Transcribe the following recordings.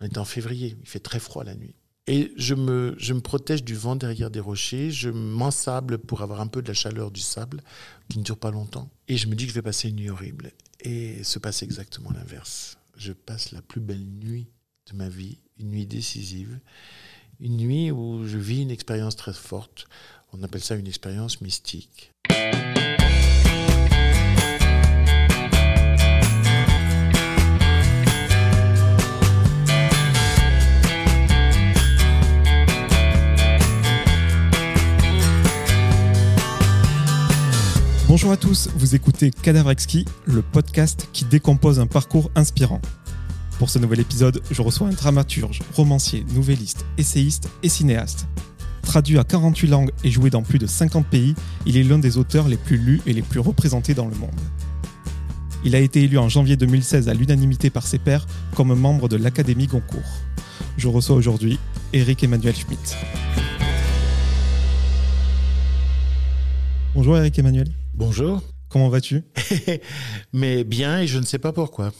On est en février, il fait très froid la nuit. Et je me, je me protège du vent derrière des rochers, je m'ensable pour avoir un peu de la chaleur du sable qui ne dure pas longtemps. Et je me dis que je vais passer une nuit horrible. Et se passe exactement l'inverse. Je passe la plus belle nuit de ma vie, une nuit décisive, une nuit où je vis une expérience très forte. On appelle ça une expérience mystique. Bonjour à tous, vous écoutez Cadavre le podcast qui décompose un parcours inspirant. Pour ce nouvel épisode, je reçois un dramaturge, romancier, nouvelliste, essayiste et cinéaste. Traduit à 48 langues et joué dans plus de 50 pays, il est l'un des auteurs les plus lus et les plus représentés dans le monde. Il a été élu en janvier 2016 à l'unanimité par ses pairs comme membre de l'Académie Goncourt. Je reçois aujourd'hui Eric Emmanuel Schmitt. Bonjour Eric Emmanuel. Bonjour. Comment vas-tu? Mais bien, et je ne sais pas pourquoi.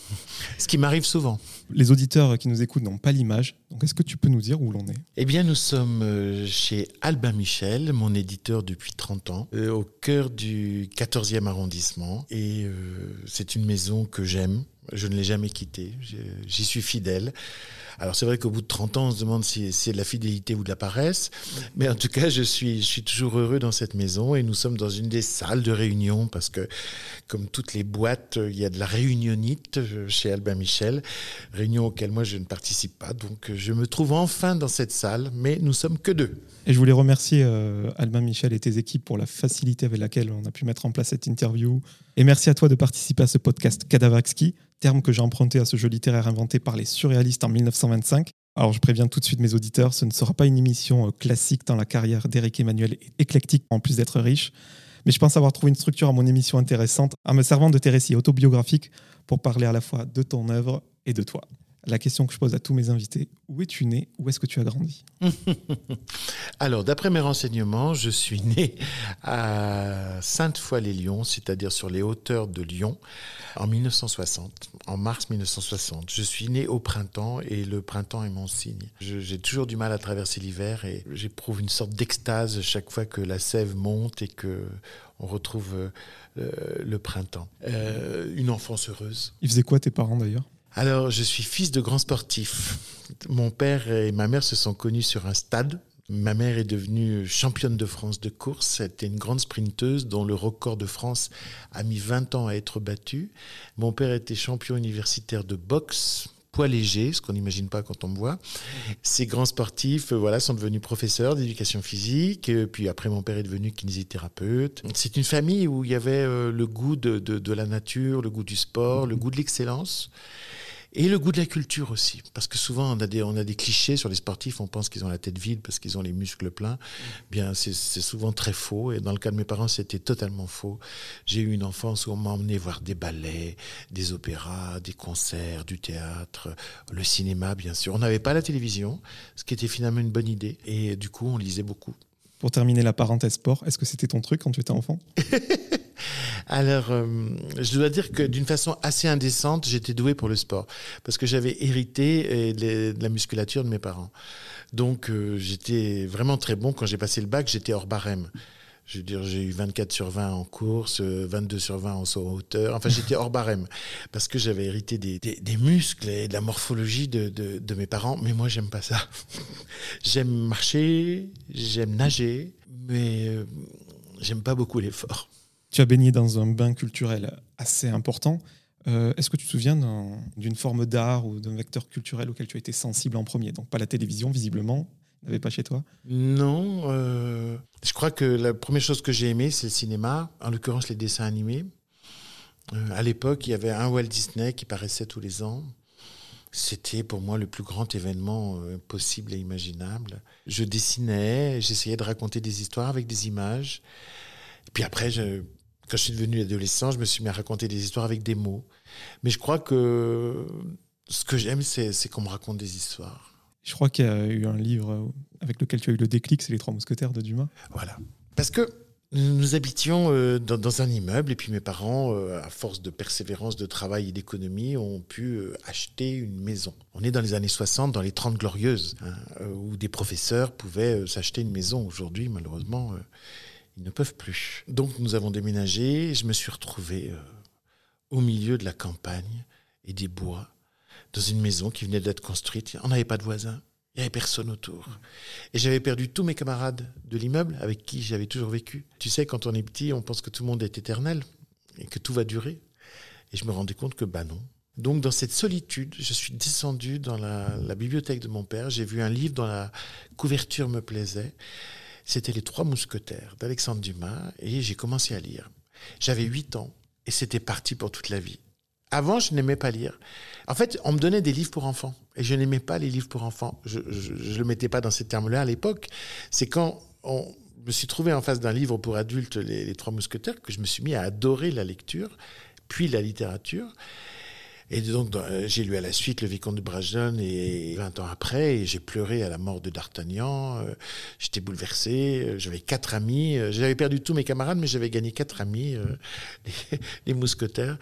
Ce qui m'arrive souvent. Les auditeurs qui nous écoutent n'ont pas l'image, donc est-ce que tu peux nous dire où l'on est? Eh bien, nous sommes euh, chez Albin Michel, mon éditeur depuis 30 ans, euh, au cœur du 14e arrondissement. Et euh, c'est une maison que j'aime. Je ne l'ai jamais quittée. J'y suis fidèle. Alors c'est vrai qu'au bout de 30 ans, on se demande si c'est de la fidélité ou de la paresse. Mais en tout cas, je suis, je suis toujours heureux dans cette maison et nous sommes dans une des salles de réunion parce que, comme toutes les boîtes, il y a de la réunionnite chez Albin Michel, réunion auquel moi je ne participe pas. Donc je me trouve enfin dans cette salle, mais nous sommes que deux. Et je voulais remercier euh, Albin Michel et tes équipes pour la facilité avec laquelle on a pu mettre en place cette interview. Et merci à toi de participer à ce podcast Cadavraxki terme que j'ai emprunté à ce jeu littéraire inventé par les surréalistes en 1925. Alors je préviens tout de suite mes auditeurs, ce ne sera pas une émission euh, classique dans la carrière d'Éric Emmanuel, éclectique en plus d'être riche, mais je pense avoir trouvé une structure à mon émission intéressante en me servant de tes récits autobiographiques pour parler à la fois de ton œuvre et de toi la question que je pose à tous mes invités, où es-tu né Où est-ce que tu as grandi Alors, d'après mes renseignements, je suis né à Sainte-Foy-les-Lyons, c'est-à-dire sur les hauteurs de Lyon, en 1960, en mars 1960. Je suis né au printemps et le printemps est mon signe. J'ai toujours du mal à traverser l'hiver et j'éprouve une sorte d'extase chaque fois que la sève monte et que on retrouve euh, le, printemps. Euh, une enfance heureuse. Ils faisaient quoi tes parents d'ailleurs? Alors, je suis fils de grands sportifs. Mon père et ma mère se sont connus sur un stade. Ma mère est devenue championne de France de course. C'était une grande sprinteuse dont le record de France a mis 20 ans à être battu. Mon père était champion universitaire de boxe léger, ce qu'on n'imagine pas quand on me voit. Ces grands sportifs voilà, sont devenus professeurs d'éducation physique, puis après mon père est devenu kinésithérapeute. C'est une famille où il y avait euh, le goût de, de la nature, le goût du sport, le goût de l'excellence. Et le goût de la culture aussi. Parce que souvent, on a des, on a des clichés sur les sportifs. On pense qu'ils ont la tête vide parce qu'ils ont les muscles pleins. Bien, c'est souvent très faux. Et dans le cas de mes parents, c'était totalement faux. J'ai eu une enfance où on m'a emmené voir des ballets, des opéras, des concerts, du théâtre, le cinéma, bien sûr. On n'avait pas la télévision, ce qui était finalement une bonne idée. Et du coup, on lisait beaucoup. Pour terminer la parenthèse sport, est-ce que c'était ton truc quand tu étais enfant? Alors, euh, je dois dire que d'une façon assez indécente, j'étais doué pour le sport parce que j'avais hérité euh, de la musculature de mes parents. Donc, euh, j'étais vraiment très bon. Quand j'ai passé le bac, j'étais hors barème. Je veux dire, j'ai eu 24 sur 20 en course, 22 sur 20 en saut en hauteur. Enfin, j'étais hors barème parce que j'avais hérité des, muscles et de la morphologie de, mes parents. Mais moi, j'aime pas ça. j'aime marcher, j'aime nager, mais j'aime pas beaucoup l'effort. Tu as baigné dans un bain culturel assez important. Euh, est-ce que tu te souviens d'une forme d'art ou d'un vecteur culturel auquel tu as été sensible en premier? Donc pas la télévision, visiblement, n'avait pas chez toi? Non. Euh, je crois que la première chose que j'ai aimée, c'est le cinéma, en l'occurrence les dessins animés. Euh, à l'époque, il y avait un Walt Disney qui paraissait tous les ans. C'était pour moi le plus grand événement possible et imaginable. Je dessinais, j'essayais de raconter des histoires avec des images. Et puis après, quand je suis devenu adolescent, je me suis mis à raconter des histoires avec des mots. Mais je crois que ce que j'aime, c'est qu'on me raconte des histoires. Je crois qu'il y a eu un livre avec lequel tu as eu le déclic, c'est Les Trois Mousquetaires de Dumas. Voilà. Parce que Nous habitions euh, dans, un immeuble et puis mes parents, euh, à force de persévérance, de travail et d'économie, ont pu euh, acheter une maison. On est dans les années 60, dans les 30 glorieuses, hein, où des professeurs pouvaient s'acheter une maison. Aujourd'hui, malheureusement, ils ne peuvent plus. Donc nous avons déménagé et je me suis retrouvé au milieu de la campagne et des bois, dans une maison qui venait d'être construite. On n'avait pas de voisins. Il n'y avait personne autour. Et j'avais perdu tous mes camarades de l'immeuble avec qui j'avais toujours vécu. Tu sais, quand on est petit, on pense que tout le monde est éternel et que tout va durer. Et je me rendais compte que, bah non. Donc, dans cette solitude, je suis descendu dans la, bibliothèque de mon père. J'ai vu un livre dont la couverture me plaisait. C'était Les Trois Mousquetaires d'Alexandre Dumas. Et j'ai commencé à lire. J'avais 8 ans et c'était parti pour toute la vie. Avant, je n'aimais pas lire. En fait, on me donnait des livres pour enfants. Et je n'aimais pas les livres pour enfants. Je ne le mettais pas dans ces termes-là à l'époque. C'est quand on me suis trouvé en face d'un livre pour adultes, les, Trois Mousquetaires, que je me suis mis à adorer la lecture, puis la littérature. Et donc, j'ai lu à la suite Le Vicomte de Bragelonne et 20 ans après, et j'ai pleuré à la mort de D'Artagnan. Euh, j'étais bouleversé. Euh, j'avais quatre amis. Euh, j'avais perdu tous mes camarades, mais j'avais gagné quatre amis, les mousquetaires.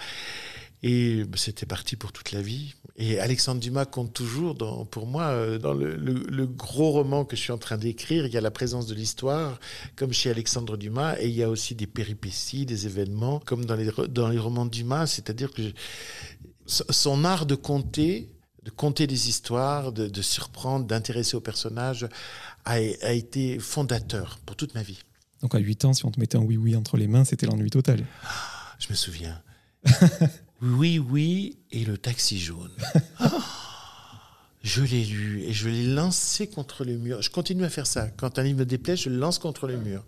Et bah, c'était parti pour toute la vie. Et Alexandre Dumas compte toujours, dans, pour moi, euh, dans le, gros roman que je suis en train d'écrire, il y a la présence de l'histoire, comme chez Alexandre Dumas, et il y a aussi des péripéties, des événements, comme dans les, dans les romans de Dumas. C'est-à-dire que son art de conter, de conter des histoires, de, surprendre, d'intéresser aux personnages, a, a été fondateur pour toute ma vie. Donc à 8 ans, si on te mettait un oui-oui entre les mains, c'était l'ennui total. Je me souviens. Oui, oui, et le taxi jaune. je l'ai lu et je l'ai lancé contre le mur. Je continue à faire ça. Quand un livre me déplaît, je le lance contre le mur.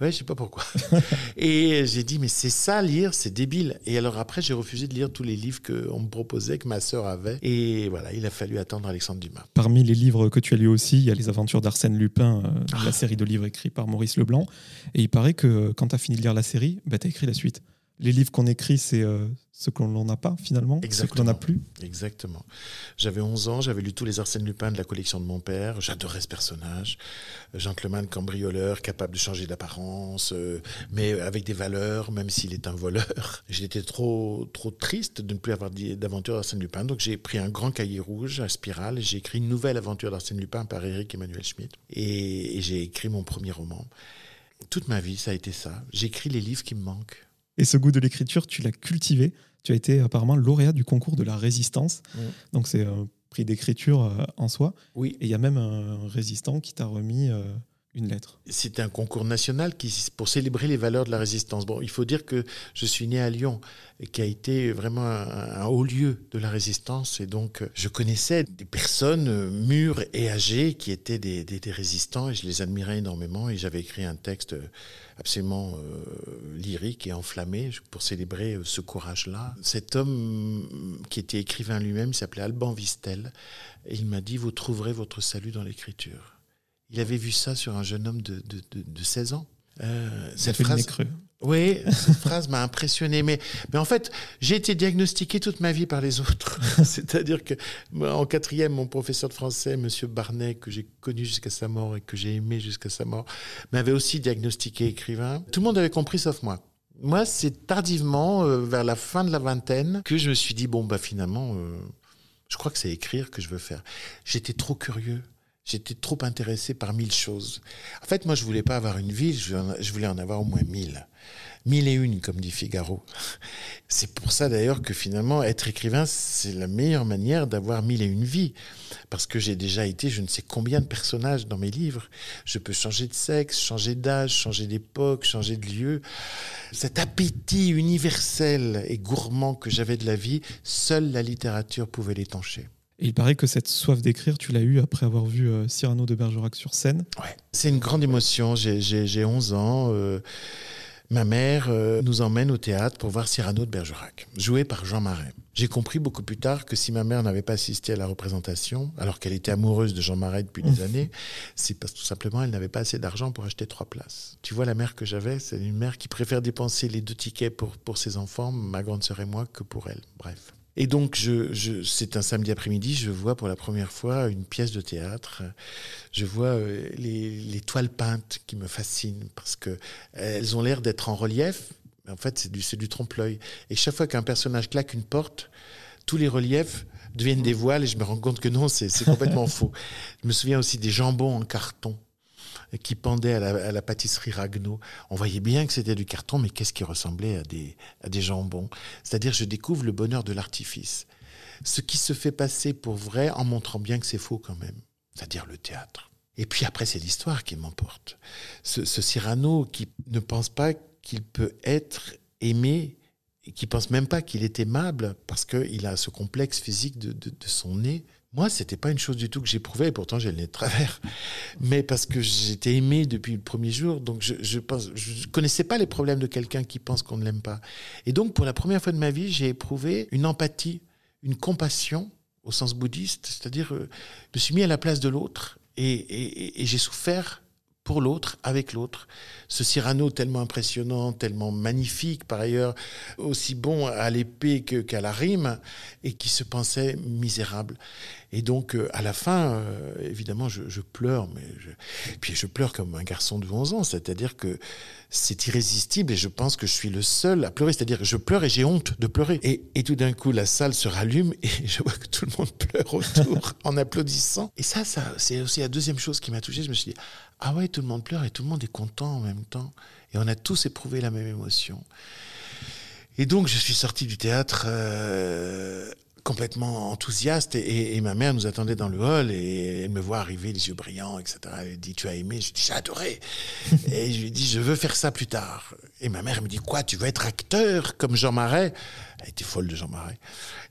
Ouais, je sais pas pourquoi. et j'ai dit, mais c'est ça, lire, c'est débile. Et alors après, j'ai refusé de lire tous les livres qu'on me proposait, que ma sœur avait. Et voilà, il a fallu attendre Alexandre Dumas. Parmi les livres que tu as lus aussi, il y a Les Aventures d'Arsène Lupin, euh, la ah. série de livres écrits par Maurice Leblanc. Et il paraît que quand tu as fini de lire la série, bah, tu as écrit la suite les livres qu'on écrit, c'est euh, ce qu'on n'en a pas finalement, ce que l'on n'a plus. Exactement. J'avais 11 ans, j'avais lu tous les Arsène Lupin de la collection de mon père. J'adorais ce personnage. Gentleman cambrioleur, capable de changer d'apparence, euh, mais avec des valeurs, même s'il est un voleur. J'étais trop, trop triste de ne plus avoir d'aventure d'Arsène Lupin. Donc j'ai pris un grand cahier rouge à spirale et j'ai écrit une nouvelle aventure d'Arsène Lupin par Eric Emmanuel Schmitt. Et, et j'ai écrit mon premier roman. Toute ma vie, ça a été ça. J'écris les livres qui me manquent. Et ce goût de l'écriture, tu l'as cultivé. Tu as été apparemment lauréat du concours de la résistance. Mm. Donc c'est un prix d'écriture euh, en soi. Oui. Et il y a même un résistant qui t'a remis euh, une lettre. C'était un concours national qui, pour célébrer les valeurs de la résistance. Bon, il faut dire que je suis né à Lyon, qui a été vraiment un, haut lieu de la résistance. Et donc, je connaissais des personnes mûres et âgées qui étaient des, résistants et je les admirais énormément. Et j'avais écrit un texte absolument euh, lyrique et enflammé pour célébrer euh, ce courage-là. Cet homme qui était écrivain lui-même s'appelait Alban Vistel. Et il m'a dit, vous trouverez votre salut dans l'écriture. Il avait vu ça sur un jeune homme de, de, de, 16 ans. Euh, cette phrase, oui, cette phrase m'a impressionné. Mais, mais en fait, j'ai été diagnostiqué toute ma vie par les autres. C'est-à-dire que en quatrième, mon professeur de français, Monsieur Barnet, que j'ai connu jusqu'à sa mort et que j'ai aimé jusqu'à sa mort, m'avait aussi diagnostiqué écrivain. Tout le monde avait compris sauf moi. Moi, c'est tardivement, euh, vers la fin de la vingtaine, que je me suis dit bon bah finalement, euh, je crois que c'est écrire que je veux faire. J'étais trop curieux. J'étais trop intéressé par mille choses. En fait, moi, je voulais pas avoir une vie, je voulais en avoir au moins mille. Mille et une, comme dit Figaro. C'est pour ça d'ailleurs que finalement, être écrivain, c'est la meilleure manière d'avoir mille et une vies. Parce que j'ai déjà été je ne sais combien de personnages dans mes livres. Je peux changer de sexe, changer d'âge, changer d'époque, changer de lieu. Cet appétit universel et gourmand que j'avais de la vie, seule la littérature pouvait l'étancher. Et il paraît que cette soif d'écrire, tu l'as eue après avoir vu euh, Cyrano de Bergerac sur scène. Ouais. C'est une grande émotion. J'ai 11 ans. Euh, ma mère euh, nous emmène au théâtre pour voir Cyrano de Bergerac, joué par Jean Marais. J'ai compris beaucoup plus tard que si ma mère n'avait pas assisté à la représentation, alors qu'elle était amoureuse de Jean Marais depuis des années, c'est parce que tout simplement elle n'avait pas assez d'argent pour acheter trois places. Tu vois, la mère que j'avais, c'est une mère qui préfère dépenser les deux tickets pour, pour ses enfants, ma grande sœur et moi, que pour elle. Bref. Et donc, je, c'est un samedi après-midi, je vois pour la première fois une pièce de théâtre. Je vois euh, les, toiles peintes qui me fascinent parce que elles ont l'air d'être en relief. Mais en fait, c'est du, du trompe-l'œil. Et chaque fois qu'un personnage claque une porte, tous les reliefs deviennent des voiles et je me rends compte que non, c'est complètement faux. Je me souviens aussi des jambons en carton qui pendaient à la, pâtisserie Ragno. On voyait bien que c'était du carton, mais qu'est-ce qui ressemblait à des, jambons C'est-à-dire, je découvre le bonheur de l'artifice. Ce qui se fait passer pour vrai en montrant bien que c'est faux quand même. C'est-à-dire le théâtre. Et puis après, c'est l'histoire qui m'emporte. Ce, Cyrano qui ne pense pas qu'il peut être aimé et qui pense même pas qu'il est aimable parce qu'il a ce complexe physique de son nez. Moi, c'était pas une chose du tout que j'éprouvais, et pourtant j'ai le nez de travers. Mais parce que j'étais aimé depuis le premier jour, donc je, je, pense, je connaissais pas les problèmes de quelqu'un qui pense qu'on ne l'aime pas. Et donc, pour la première fois de ma vie, j'ai éprouvé une empathie, une compassion au sens bouddhiste, c'est-à-dire, euh, je me suis mis à la place de l'autre et, et, j'ai souffert pour l'autre, avec l'autre. Ce Cyrano tellement impressionnant, tellement magnifique par ailleurs, aussi bon à l'épée qu'à la rime, et qui se pensait misérable. Et donc, euh, à la fin, euh, évidemment, je, pleure, mais puis je pleure comme un garçon de 11 ans, c'est-à-dire que c'est irrésistible et je pense que je suis le seul à pleurer, c'est-à-dire que je pleure et j'ai honte de pleurer. Et, et tout d'un coup, la salle se rallume et je vois que tout le monde pleure autour en applaudissant. Et ça, ça c'est aussi la deuxième chose qui m'a touché. Je me suis dit, ah ouais, tout le monde pleure et tout le monde est content en même temps. Et on a tous éprouvé la même émotion. Et donc, je suis sorti du théâtre euh, complètement enthousiaste et, ma mère nous attendait dans le hall et elle me voit arriver les yeux brillants, etc. Elle dit, tu as aimé? Je dis, j'ai adoré. et je lui dis, je veux faire ça plus tard. Et ma mère me dit, quoi, tu veux être acteur comme Jean Marais? Elle était folle de Jean Marais.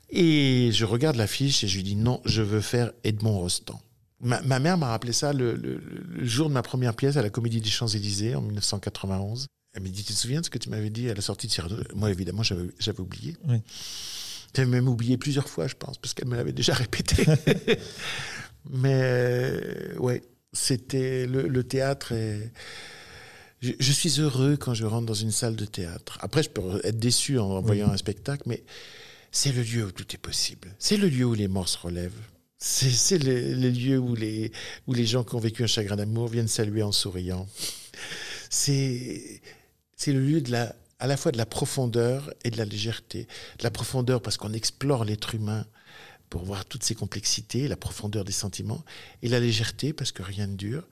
Et je regarde l'affiche et je lui dis, non, je veux faire Edmond Rostand. Ma, mère m'a rappelé ça le, jour de ma première pièce à la Comédie des Champs-Élysées en 1991. Elle me dit, tu te souviens de ce que tu m'avais dit à la sortie de Cyrano? Moi, évidemment, j'avais oublié. Oui. J'avais même oublié plusieurs fois, je pense, parce qu'elle me l'avait déjà répété. Mais euh, ouais, c'était le, théâtre. Et je, suis heureux quand je rentre dans une salle de théâtre. Après, je peux être déçu en voyant un spectacle, mais c'est le lieu où tout est possible. C'est le lieu où les morts se relèvent. C'est le, lieu où les, où les gens qui ont vécu un chagrin d'amour viennent saluer en souriant. C'est le lieu de la, à la fois de la profondeur et de la légèreté. De la profondeur parce qu'on explore l'être humain pour voir toutes ses complexités, la profondeur des sentiments, et la légèreté parce que rien ne dure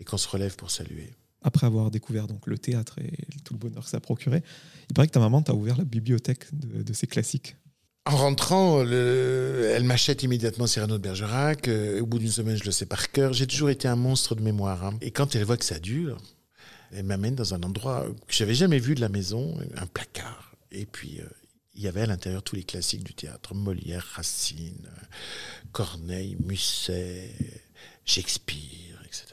et qu'on se relève pour saluer. Après avoir découvert donc le théâtre et tout le bonheur que ça procurait, il paraît que ta maman t'a ouvert la bibliothèque de, de ces classiques. En rentrant, elle m'achète immédiatement Cyrano de Bergerac. Euh, au bout d'une semaine, je le sais par cœur. J'ai toujours été un monstre de mémoire. Hein. Et quand elle voit que ça dure, elle m'amène dans un endroit que j'avais jamais vu de la maison, un placard. Et puis, euh, il y avait à l'intérieur tous les classiques du théâtre. Molière, Racine, Corneille, Musset, Shakespeare, etc.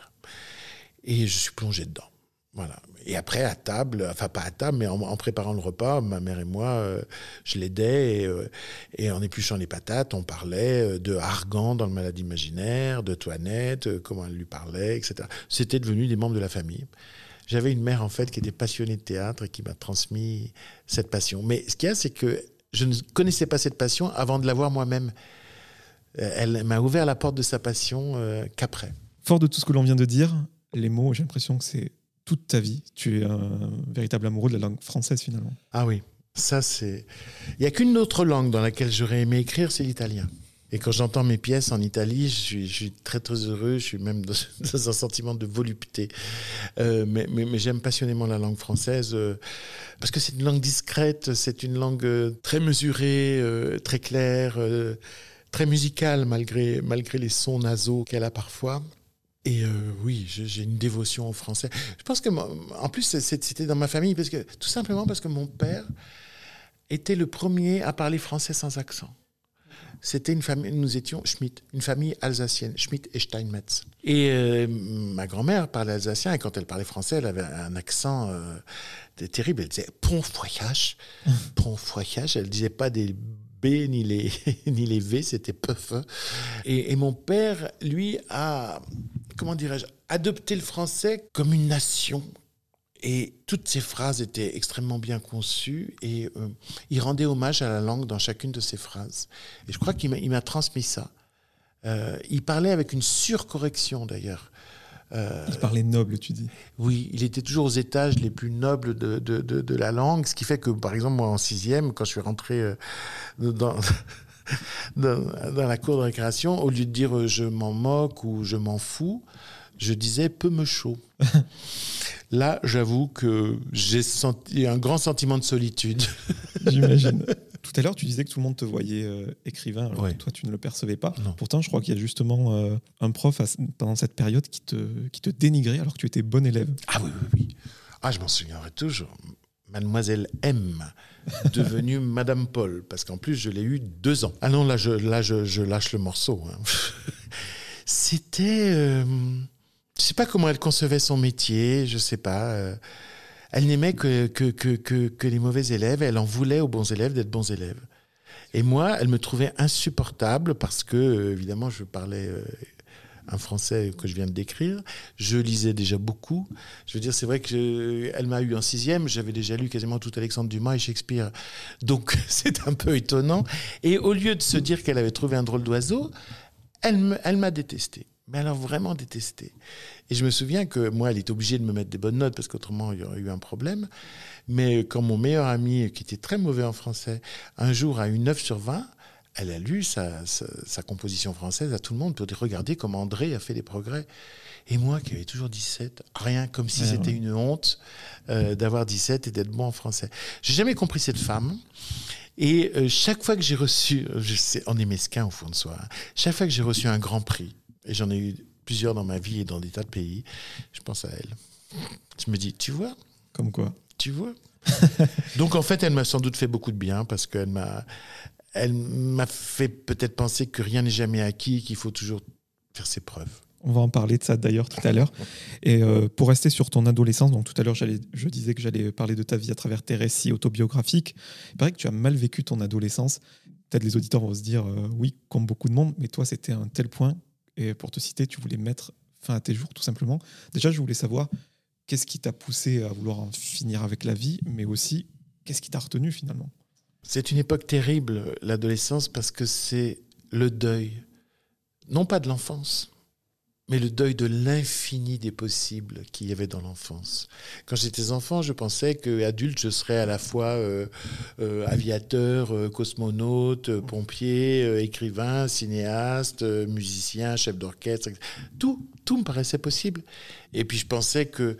Et je suis plongé dedans. Voilà. Et après, à table, enfin pas à table, mais en, préparant le repas, ma mère et moi, euh, je l'aidais euh, et, en épluchant les patates, on parlait de Argan dans le Maladie imaginaire, de Toinette, comment elle lui parlait, etc. C'était devenu des membres de la famille. J'avais une mère en fait qui était passionnée de théâtre et qui m'a transmis cette passion. Mais ce qu'il y a, c'est que je ne connaissais pas cette passion avant de l'avoir moi-même. Elle m'a ouvert la porte de sa passion qu'après. Fort de tout ce que l'on vient de dire, les mots, j'ai l'impression que c'est toute ta vie. Tu es un véritable amoureux de la langue française finalement. Ah oui, ça c'est. Il n'y a qu'une autre langue dans laquelle j'aurais aimé écrire, c'est l'italien. Et quand j'entends mes pièces en Italie, je suis, très très heureux, je suis même dans, un sentiment de volupté. Euh, mais, j'aime passionnément la langue française euh, parce que c'est une langue discrète, c'est une langue euh, très mesurée, très claire, très musicale malgré, malgré les sons nasaux qu'elle a parfois. Et oui, j'ai une dévotion au français. Je pense que, en plus, c'était dans ma famille, parce que, tout simplement parce que mon père était le premier à parler français sans accent. C'était une famille, nous étions Schmidt, une famille alsacienne, Schmidt et Steinmetz. Et euh, ma grand-mère parlait alsacien, et quand elle parlait français, elle avait un accent euh, terrible. Elle disait Pont voyage, pont voyage. Elle disait pas des B ni les, ni les V, c'était peuf. Et, et, mon père, lui, a, comment dirais-je, adopté le français comme une nation. Et toutes ces phrases étaient extrêmement bien conçues et euh, il rendait hommage à la langue dans chacune de ces phrases. Et je crois qu'il m'a transmis ça. Euh, il parlait avec une surcorrection d'ailleurs. Euh, il parlait noble, tu dis. Oui, il était toujours aux étages les plus nobles de, de, de, la langue, ce qui fait que, par exemple, moi, en sixième, quand je suis rentré dans, dans, dans, la cour de récréation, au lieu de dire je m'en moque ou je m'en fous, je disais peu me chaud. Là, j'avoue que j'ai senti un grand sentiment de solitude. J'imagine. Tout à l'heure, tu disais que tout le monde te voyait euh, écrivain, alors toi, tu ne le percevais pas. Pourtant, je crois qu'il y a justement euh, un prof pendant cette période qui te, qui te dénigrait alors que tu étais bon élève. Ah oui, oui, oui. Ah, je m'en souviendrai toujours. Mademoiselle M, devenue Madame Paul, parce qu'en plus, je l'ai eu deux ans. Ah non, là, je, là, je, lâche le morceau. Hein. C'était... Euh, je sais pas comment elle concevait son métier, je sais pas. Euh, elle n'aimait que, que, que, que, les mauvais élèves, elle en voulait aux bons élèves d'être bons élèves. Et moi, elle me trouvait insupportable parce que, euh, évidemment, je parlais euh, un français que je viens de décrire. Je lisais déjà beaucoup. Je veux dire, c'est vrai qu'elle m'a eu en sixième. J'avais déjà lu quasiment tout Alexandre Dumas et Shakespeare. Donc, c'est un peu étonnant. Et au lieu de se dire qu'elle avait trouvé un drôle d'oiseau, elle m'a détesté mais alors vraiment détesté. Et je me souviens que moi, elle était obligée de me mettre des bonnes notes parce qu'autrement, il y aurait eu un problème. Mais quand mon meilleur ami, qui était très mauvais en français, un jour a eu 9 sur 20, elle a lu sa, sa, composition française à tout le monde pour dire regardez comment André a fait des progrès. Et moi, qui avais toujours 17, rien, comme si c'était une honte euh, d'avoir 17 et d'être bon en français. J'ai jamais compris cette femme. Et euh, chaque fois que j'ai reçu, je sais, on est mesquin au fond de soi, hein, chaque fois que j'ai reçu un grand prix, et j'en ai eu plusieurs dans ma vie et dans des tas de pays, je pense à elle. Je me dis, tu vois? Comme quoi? Tu vois? Donc en fait, elle m'a sans doute fait beaucoup de bien parce qu'elle m'a, elle m'a fait peut-être penser que rien n'est jamais acquis, qu'il faut toujours faire ses preuves. On va en parler de ça d'ailleurs tout à l'heure. Et euh, pour rester sur ton adolescence, donc tout à l'heure je disais que j'allais parler de ta vie à travers tes récits autobiographiques. Il paraît que tu as mal vécu ton adolescence. Peut-être les auditeurs vont se dire euh, oui, comme beaucoup de monde, mais toi c'était un tel point et pour te citer, tu voulais mettre fin à tes jours, tout simplement. Déjà, je voulais savoir qu'est-ce qui t'a poussé à vouloir en finir avec la vie, mais aussi qu'est-ce qui t'a retenu finalement? C'est une époque terrible, l'adolescence, parce que c'est le deuil, non pas de l'enfance, mais le deuil de l'infini des possibles qu'il y avait dans l'enfance. Quand j'étais enfant, je pensais qu'adulte, je serais à la fois euh, euh, aviateur, euh, cosmonaute, pompier, écrivain, cinéaste, musicien, chef d'orchestre. Tout, tout me paraissait possible. Et puis je pensais que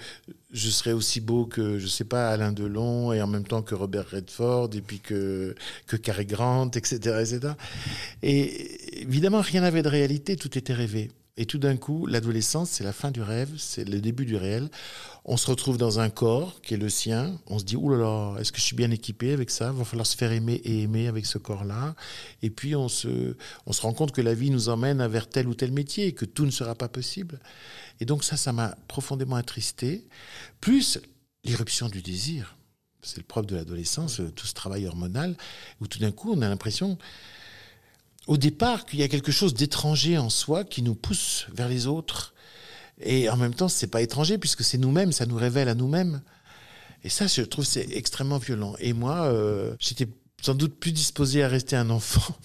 je serais aussi beau que, je sais pas, Alain Delon, et en même temps que Robert Redford, et puis que, que Cary Grant, etc., etc. Et évidemment, rien n'avait de réalité, tout était rêvé. Et tout d'un coup, l'adolescence, c'est la fin du rêve, c'est le début du réel. On se retrouve dans un corps qui est le sien. On se dit, oh là là, est-ce que je suis bien équipé avec ça? Va falloir se faire aimer et aimer avec ce corps-là. Et puis, on se, on se rend compte que la vie nous emmène vers tel ou tel métier et que tout ne sera pas possible. Et donc ça, ça m'a profondément attristé. Plus l'irruption du désir. C'est le propre de l'adolescence, tout ce travail hormonal, où tout d'un coup, on a l'impression au départ qu'il y a quelque chose d'étranger en soi qui nous pousse vers les autres. Et en même temps, c'est pas étranger puisque c'est nous-mêmes, ça nous révèle à nous-mêmes. Et ça, je trouve, c'est extrêmement violent. Et moi, euh, j'étais sans doute plus disposé à rester un enfant.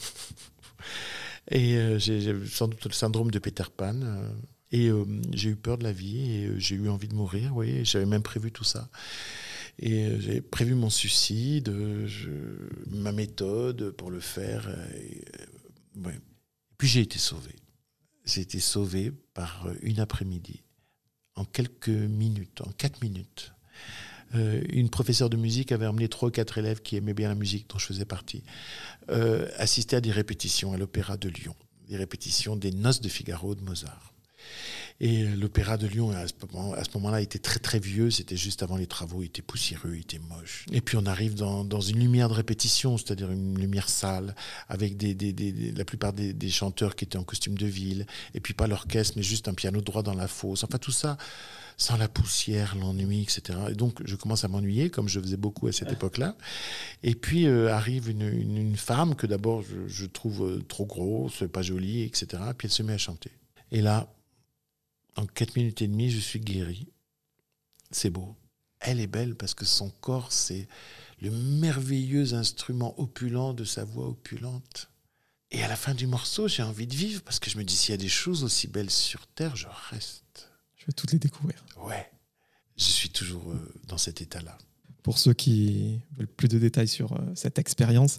et euh, j'ai sans doute le syndrome de Peter Pan. Euh, et j'ai eu peur de la vie et j'ai eu envie de mourir, oui. J'avais même prévu tout ça. Et j'ai prévu mon suicide, ma méthode pour le faire. Ouais. Puis j'ai été sauvé. J'ai été sauvé par euh, une après-midi, en quelques minutes, en quatre minutes. Euh, une professeure de musique avait emmené trois ou quatre élèves qui aimaient bien la musique, dont je faisais partie, euh, assister à des répétitions à l'Opéra de Lyon, des répétitions des Noces de Figaro de Mozart. Et l'opéra de Lyon, à ce moment-là, était très très vieux. C'était juste avant les travaux. Il était poussiéreux, il était moche. Et puis on arrive dans, dans une lumière de répétition, c'est-à-dire une lumière sale, avec des, des, des, la plupart des, chanteurs qui étaient en costume de ville. Et puis pas l'orchestre, mais juste un piano droit dans la fosse. Enfin tout ça sans la poussière, l'ennui, etc. Et donc, je commence à m'ennuyer, comme je faisais beaucoup à cette époque-là. Et puis euh, arrive une, une, femme que d'abord je, je, trouve euh, trop grosse, pas jolie, etc. Puis elle se met à chanter. Et là, en 4 minutes et demie, je suis guéri. C'est beau. elle est belle parce que son corps, c'est le merveilleux instrument opulent de sa voix opulente. Et à la fin du morceau, j'ai envie de vivre parce que je me dis, s'il y a des choses aussi belles sur Terre, je reste. Je vais toutes les découvrir. Ouais. Je suis toujours euh, dans cet état-là. Pour ceux qui veulent plus de détails sur euh, cette expérience,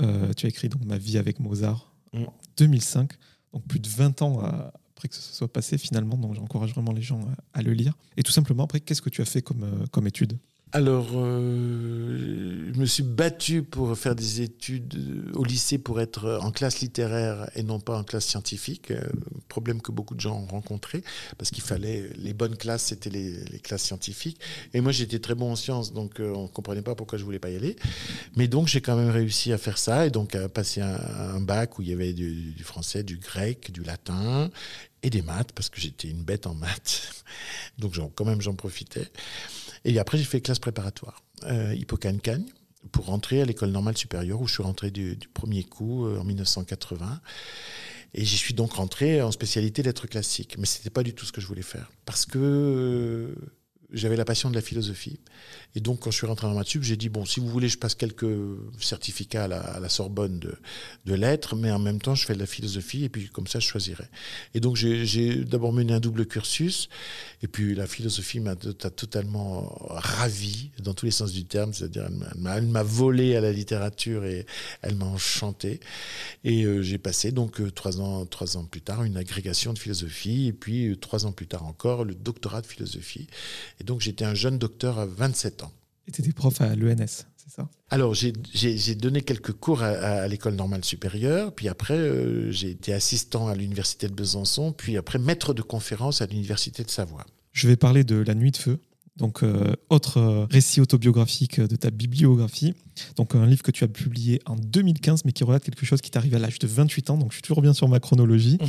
euh, tu as écrit donc Ma vie avec Mozart Mm. en 2005, donc plus de 20 ans à- après que ce soit passé finalement. Donc j'encourage vraiment les gens à, le lire. Et tout simplement, après, qu'est-ce que tu as fait comme, euh, comme étude? Alors, euh, je me suis battu pour faire des études euh, au lycée pour être en classe littéraire et non pas en classe scientifique. Problème que beaucoup de gens ont rencontré parce qu'il fallait les bonnes classes, c'était les, classes scientifiques. Et moi, j'étais très bon en sciences, donc on ne comprenait pas pourquoi je voulais pas y aller. Mais donc, j'ai quand même réussi à faire ça et donc à passer un, bac où il y avait du français, du grec, du latin et des maths parce que j'étais une bête en maths. Donc, quand même, j'en profitais. Et après, j'ai fait classe préparatoire, euh, Hippocagne-Cagne, pour rentrer à l'école normale supérieure où je suis rentré du, du premier coup euh, en 1980. Et j'y suis donc rentré en spécialité lettres classiques. Mais ce n'était pas du tout ce que je voulais faire. Parce que euh, j'avais la passion de la philosophie. Et donc, quand je suis rentré en maths sup, j'ai dit, bon, si vous voulez, je passe quelques certificats à la, Sorbonne de, de lettres, mais en même temps, je fais de la philosophie, et puis comme ça, je choisirai. Et donc, j'ai d'abord mené un double cursus, et puis la philosophie m'a totalement ravi, dans tous les sens du terme, c'est-à-dire elle m'a volé à la littérature et elle m'a enchanté. Et euh, j'ai passé donc euh, trois ans, trois ans plus tard une agrégation de philosophie, et puis euh, trois ans plus tard encore le doctorat de philosophie. Et donc j'étais un jeune docteur à 27 ans. Et tu étais prof à l'ENS, c'est ça? Alors, j'ai- donné quelques cours à, l'école normale supérieure, puis après, euh, j'ai été assistant à l'université de Besançon, puis après, maître de conférence à l'université de Savoie. Je vais parler de La Nuit de Feu, donc euh, autre euh, récit autobiographique de ta bibliographie. Donc un livre que tu as publié en 2015, mais qui relate quelque chose qui t'arrive à l'âge de 28 ans. Donc je suis toujours bien sur ma chronologie.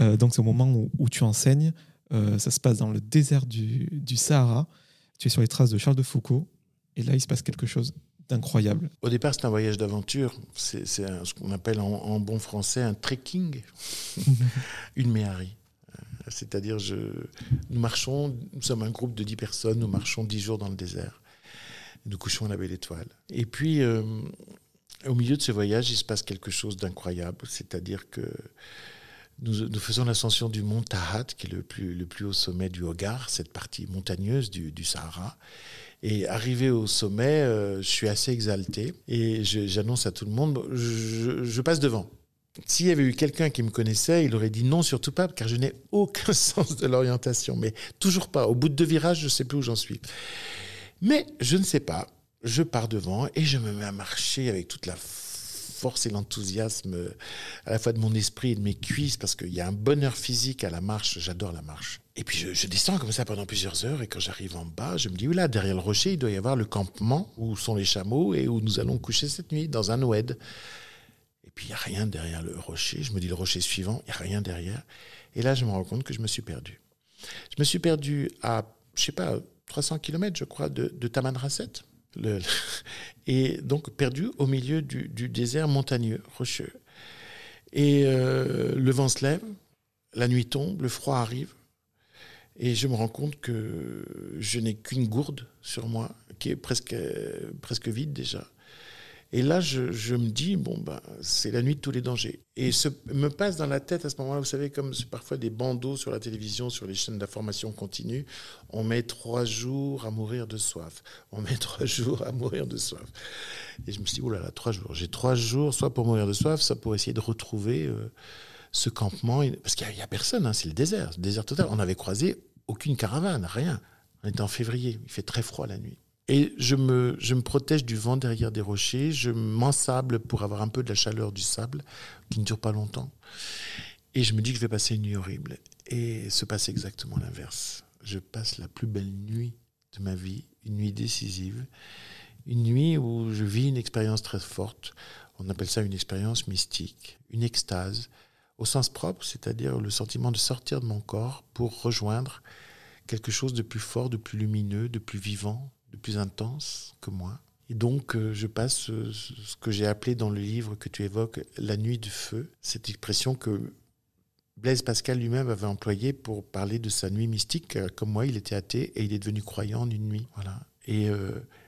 Euh, donc c'est au moment où, où tu enseignes. Euh, ça se passe dans le désert du, du Sahara. Tu es sur les traces de Charles de Foucault. Et là, il se passe quelque chose d'incroyable. Au départ, c'est un voyage d'aventure. C'est ce qu'on appelle en, en bon français un trekking, une méhari. Euh, C'est-à-dire, nous marchons, nous sommes un groupe de 10 personnes, nous marchons 10 jours dans le désert. Nous couchons à la belle étoile. Et puis, euh, au milieu de ce voyage, il se passe quelque chose d'incroyable. C'est-à-dire que nous, faisons l'ascension du mont Tahat, qui est le plus, le plus haut sommet du Hogar, cette partie montagneuse du, Sahara. Et arrivé au sommet, euh, je suis assez exalté et j'annonce à tout le monde, je, je passe devant. S'il y avait eu quelqu'un qui me connaissait, il aurait dit non, surtout pas, car je n'ai aucun sens de l'orientation. Mais toujours pas. Au bout de deux virages, je ne sais plus où j'en suis. Mais je ne sais pas. Je pars devant et je me mets à marcher avec toute la force et l'enthousiasme euh, à la fois de mon esprit et de mes cuisses, parce qu'il y a un bonheur physique à la marche. J'adore la marche. Et puis je, je descends comme ça pendant plusieurs heures, et quand j'arrive en bas, je me dis, là, derrière le rocher, il doit y avoir le campement où sont les chameaux et où nous allons coucher cette nuit, dans un oued. Et puis il n'y a rien derrière le rocher. Je me dis, le rocher suivant, il n'y a rien derrière. Et là, je me rends compte que je me suis perdu. Je me suis perdu à, je sais pas, 300 km, je crois, de, de Tamanrasset. Et donc perdu au milieu du, du désert montagneux, rocheux. Et euh, le vent se lève, la nuit tombe, le froid arrive, et je me rends compte que je n'ai qu'une gourde sur moi, qui est presque, presque vide déjà. Et là, je, me dis, bon, ben, c'est la nuit de tous les dangers. Et ce, me passe dans la tête à ce moment-là, vous savez, comme parfois des bandeaux sur la télévision, sur les chaînes d'information continue, on met trois jours à mourir de soif. On met trois jours à mourir de soif. Et je me suis dit, oh là là, trois jours. J'ai trois jours, soit pour mourir de soif, soit pour essayer de retrouver euh, ce campement. Parce qu'il n'y a, a, personne, hein, c'est le désert, le désert total. On n'avait croisé aucune caravane, rien. On était en février, il fait très froid la nuit. Et je me, je me protège du vent derrière des rochers, je m'ensable pour avoir un peu de la chaleur du sable, qui ne dure pas longtemps. Et je me dis que je vais passer une nuit horrible. Et se passe exactement l'inverse. Je passe la plus belle nuit de ma vie, une nuit décisive, une nuit où je vis une expérience très forte. On appelle ça une expérience mystique, une extase, au sens propre, c'est-à-dire le sentiment de sortir de mon corps pour rejoindre quelque chose de plus fort, de plus lumineux, de plus vivant, de plus intense que moi. Et donc, euh, je passe euh, ce que j'ai appelé dans le livre que tu évoques, la nuit du feu, cette expression que Blaise Pascal lui-même avait employé pour parler de sa nuit mystique. Comme moi, il était athée et il est devenu croyant en une nuit. Voilà. Et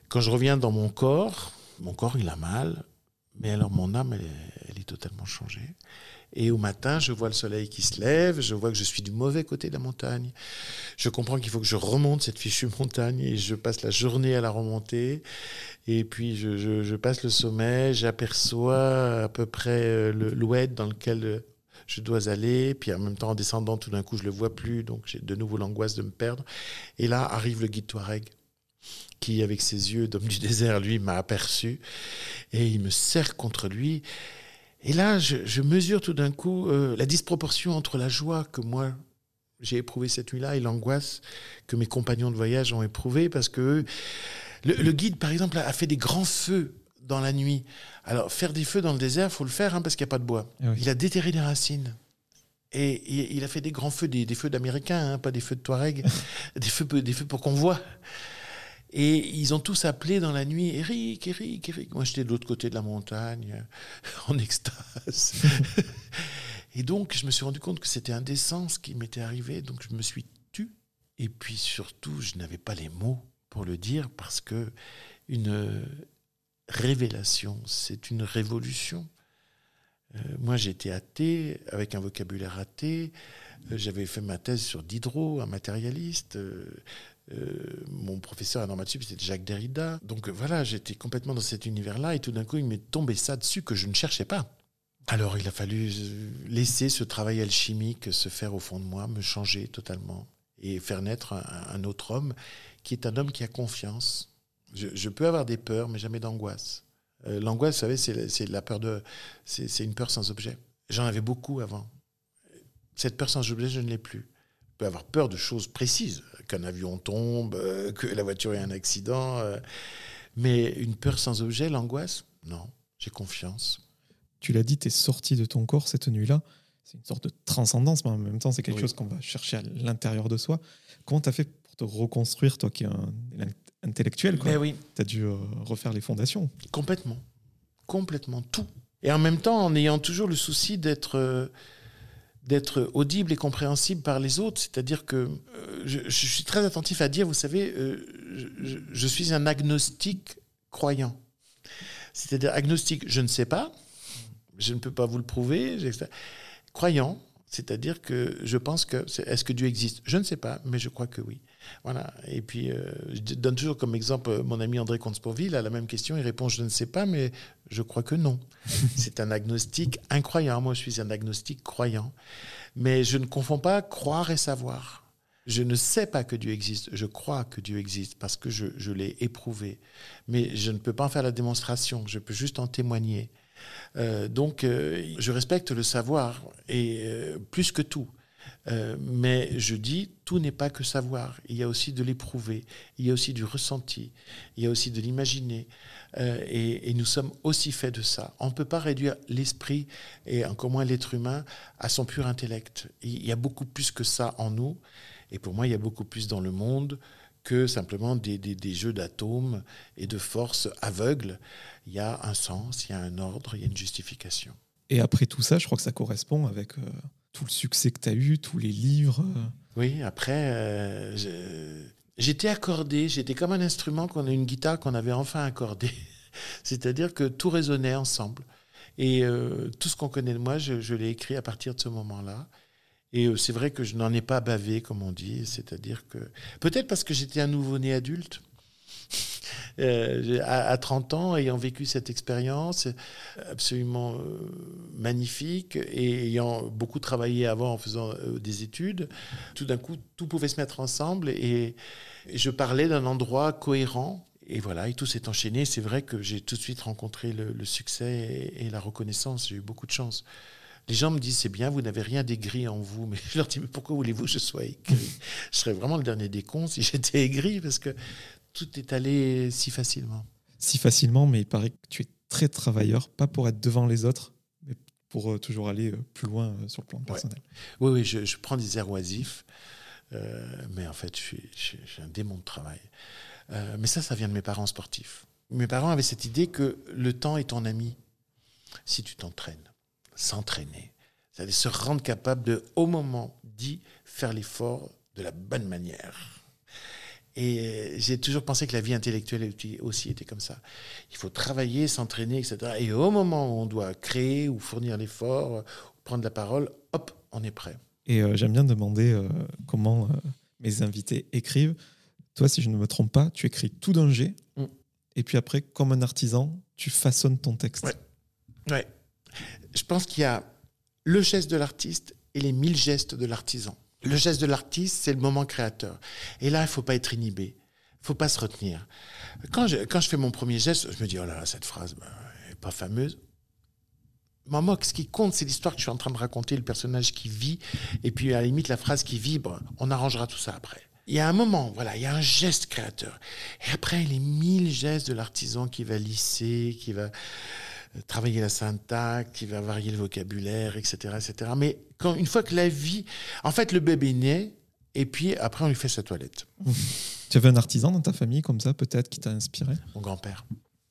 quand je reviens dans mon corps, mon corps, il a mal, mais alors mon âme, elle, est totalement changée. Et au matin, je vois le soleil qui se lève, je vois que je suis du mauvais côté de la montagne. Je comprends qu'il faut que je remonte cette fichue montagne et je passe la journée à la remonter. Et puis je, passe le sommet, j'aperçois à peu près euh, l'oued dans lequel euh, je dois aller. Puis en même temps, en descendant, tout d'un coup, je le vois plus. Donc j'ai de nouveau l'angoisse de me perdre. Et là arrive le guide Touareg qui, avec ses yeux d'homme du désert, lui, m'a aperçu. Et il me serre contre lui. Et là, je, mesure tout d'un coup euh, la disproportion entre la joie que moi j'ai éprouvée cette nuit-là et l'angoisse que mes compagnons de voyage ont éprouvée parce que le, guide, par exemple, a fait des grands feux dans la nuit. Alors, faire des feux dans le désert, faut le faire hein, parce qu'il n'y a pas de bois. Ah il a déterré des racines. Et il, a fait des grands feux, des, feux d'Américains, hein, pas des feux de Touareg, des feux, des feux pour qu'on voit. Et ils ont tous appelé dans la nuit Eric, Eric, Eric. Moi, j'étais de l'autre côté de la montagne, en extase. et donc, je me suis rendu compte que c'était indécent ce qui m'était arrivé. Donc, je me suis tu. Et puis, surtout, je n'avais pas les mots pour le dire parce que une révélation, c'est une révolution. Euh, moi, j'étais athée, avec un vocabulaire athée. Euh, j'avais fait ma thèse sur Diderot, un matérialiste. Euh, euh, mon professeur à Normal c'était Jacques Derrida. Donc voilà, j'étais complètement dans cet univers-là et tout d'un coup, il m'est tombé ça dessus que je ne cherchais pas. Alors il a fallu laisser ce travail alchimique se faire au fond de moi, me changer totalement et faire naître un, autre homme qui est un homme qui a confiance. Je, peux avoir des peurs, mais jamais d'angoisse. Euh, l'angoisse, vous savez, c'est la peur de, c'est une peur sans objet. J'en avais beaucoup avant. Cette peur sans objet, je ne l'ai plus peut avoir peur de choses précises, qu'un avion tombe, euh, que la voiture ait un accident. Euh, mais une peur sans objet, l'angoisse, non, j'ai confiance. Tu l'as dit, tu es sorti de ton corps cette nuit-là. C'est une sorte de transcendance, mais en même temps, c'est quelque chose qu'on va chercher à l'intérieur de soi. Comment tu as fait pour te reconstruire, toi qui es un, intellectuel quoi? Oui. Tu as dû euh, refaire les fondations. Complètement. Complètement. Tout. Et en même temps, en ayant toujours le souci d'être d'être audible et compréhensible par les autres. C'est-à-dire que euh, je, suis très attentif à dire, vous savez, euh, je, suis un agnostique croyant. C'est-à-dire agnostique, je ne sais pas, je ne peux pas vous le prouver. Croyant, c'est-à-dire que je pense que est-ce que Dieu existe? Je ne sais pas, mais je crois que oui. Voilà. Et puis euh, je donne toujours comme exemple euh, mon ami André Comte-Sporville à la même question, il répond je ne sais pas, mais je crois que non. C'est un agnostique incroyant. Moi, je suis un agnostique croyant, mais je ne confonds pas croire et savoir. Je ne sais pas que Dieu existe, je crois que Dieu existe parce que je, l'ai éprouvé. Mais je ne peux pas en faire la démonstration, je peux juste en témoigner. Euh, donc, euh, je respecte le savoir, et euh, plus que tout. Mais je dis, tout n'est pas que savoir. Il y a aussi de l'éprouver, il y a aussi du ressenti, il y a aussi de l'imaginer. Et, et, nous sommes aussi faits de ça. On ne peut pas réduire l'esprit, et encore moins l'être humain, à son pur intellect. Il y a beaucoup plus que ça en nous. Et pour moi, il y a beaucoup plus dans le monde que simplement des, des, jeux d'atomes et de forces aveugles. Il y a un sens, il y a un ordre, il y a une justification. Et après tout ça, je crois que ça correspond avec euh, tout le succès que tu as eu, tous les livres. Euh. Oui, après, euh, j'étais accordé, j'étais comme un instrument qu'on a une guitare qu'on avait enfin accordé. C'est-à-dire que tout résonnait ensemble. Et tout ce qu'on connaît de moi, je, l'ai écrit à partir de ce moment-là. Et euh, c'est vrai que je n'en ai pas bavé, comme on dit. C'est-à-dire que. Peut-être parce que j'étais un nouveau-né adulte. Euh, à, 30 ans, ayant vécu cette expérience absolument euh, magnifique et ayant beaucoup travaillé avant en faisant des études, tout d'un coup, tout pouvait se mettre ensemble et, je parlais d'un endroit cohérent. Et voilà, et tout s'est enchaîné. C'est vrai que j'ai tout de suite rencontré le, succès et la reconnaissance. J'ai eu beaucoup de chance. Les gens me disent c'est bien, vous n'avez rien d'aigri en vous. Mais je leur dis mais pourquoi voulez-vous que je sois aigri? Je serais vraiment le dernier des cons si j'étais aigri parce que tout est allé si facilement. Si facilement, mais il paraît que tu es très travailleur, pas pour être devant les autres, mais pour euh, toujours aller euh, plus loin euh, sur le plan personnel. Oui, oui, je, prends des airs oisifs, mais en fait, je suis, un démon de travail. mais ça, ça vient de mes parents sportifs. Mes parents avaient cette idée que le temps est ton ami si tu t'entraînes s'entraîner, C'est-à-dire se rendre capable de, au moment dit, faire l'effort de la bonne manière. Et j'ai toujours pensé que la vie intellectuelle aussi était comme ça. Il faut travailler, s'entraîner, etc. Et au moment où on doit créer ou fournir l'effort, prendre la parole, hop, on est prêt. Et euh, j'aime bien demander euh, comment euh, mes invités écrivent. Toi, si je ne me trompe pas, tu écris tout d'un jet. Mm. Et puis après, comme un artisan, tu façonnes ton texte. Ouais. ouais. Je pense qu'il y a le geste de l'artiste et les mille gestes de l'artisan. Le geste de l'artiste, c'est le moment créateur. Et là, il faut pas être inhibé. Il faut pas se retenir. Quand je, quand je fais mon premier geste, je me dis, oh là là, cette phrase ben, est pas fameuse. Maman, ce qui compte, c'est l'histoire que je suis en train de raconter, le personnage qui vit, et puis à la limite, la phrase qui vibre. On arrangera tout ça après. Il y a un moment, voilà, il y a un geste créateur. Et après, les mille gestes de l'artisan qui va lisser, qui va travailler la syntaxe, qui va varier le vocabulaire, etc., etc. Mais quand, une fois que la vie, en fait, le bébé naît, et puis après, on lui fait sa toilette. tu avais un artisan dans ta famille comme ça, peut-être, qui t'a inspiré? Mon grand-père.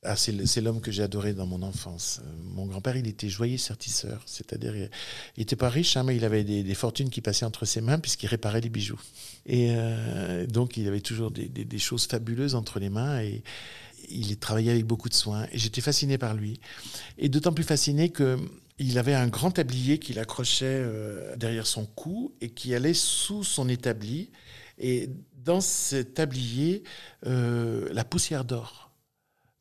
Ah, c'est l'homme que j'ai adoré dans mon enfance. Euh, mon grand-père, il était joyeux sertisseur, c'est-à-dire il n'était pas riche, hein, mais il avait des, fortunes qui passaient entre ses mains puisqu'il réparait les bijoux. Et euh, donc il avait toujours des, des, choses fabuleuses entre les mains et, il travaillait avec beaucoup de soin et j'étais fasciné par lui. Et d'autant plus fasciné qu'il avait un grand tablier qu'il accrochait euh, derrière son cou et qui allait sous son établi. Et dans ce tablier, euh, la poussière d'or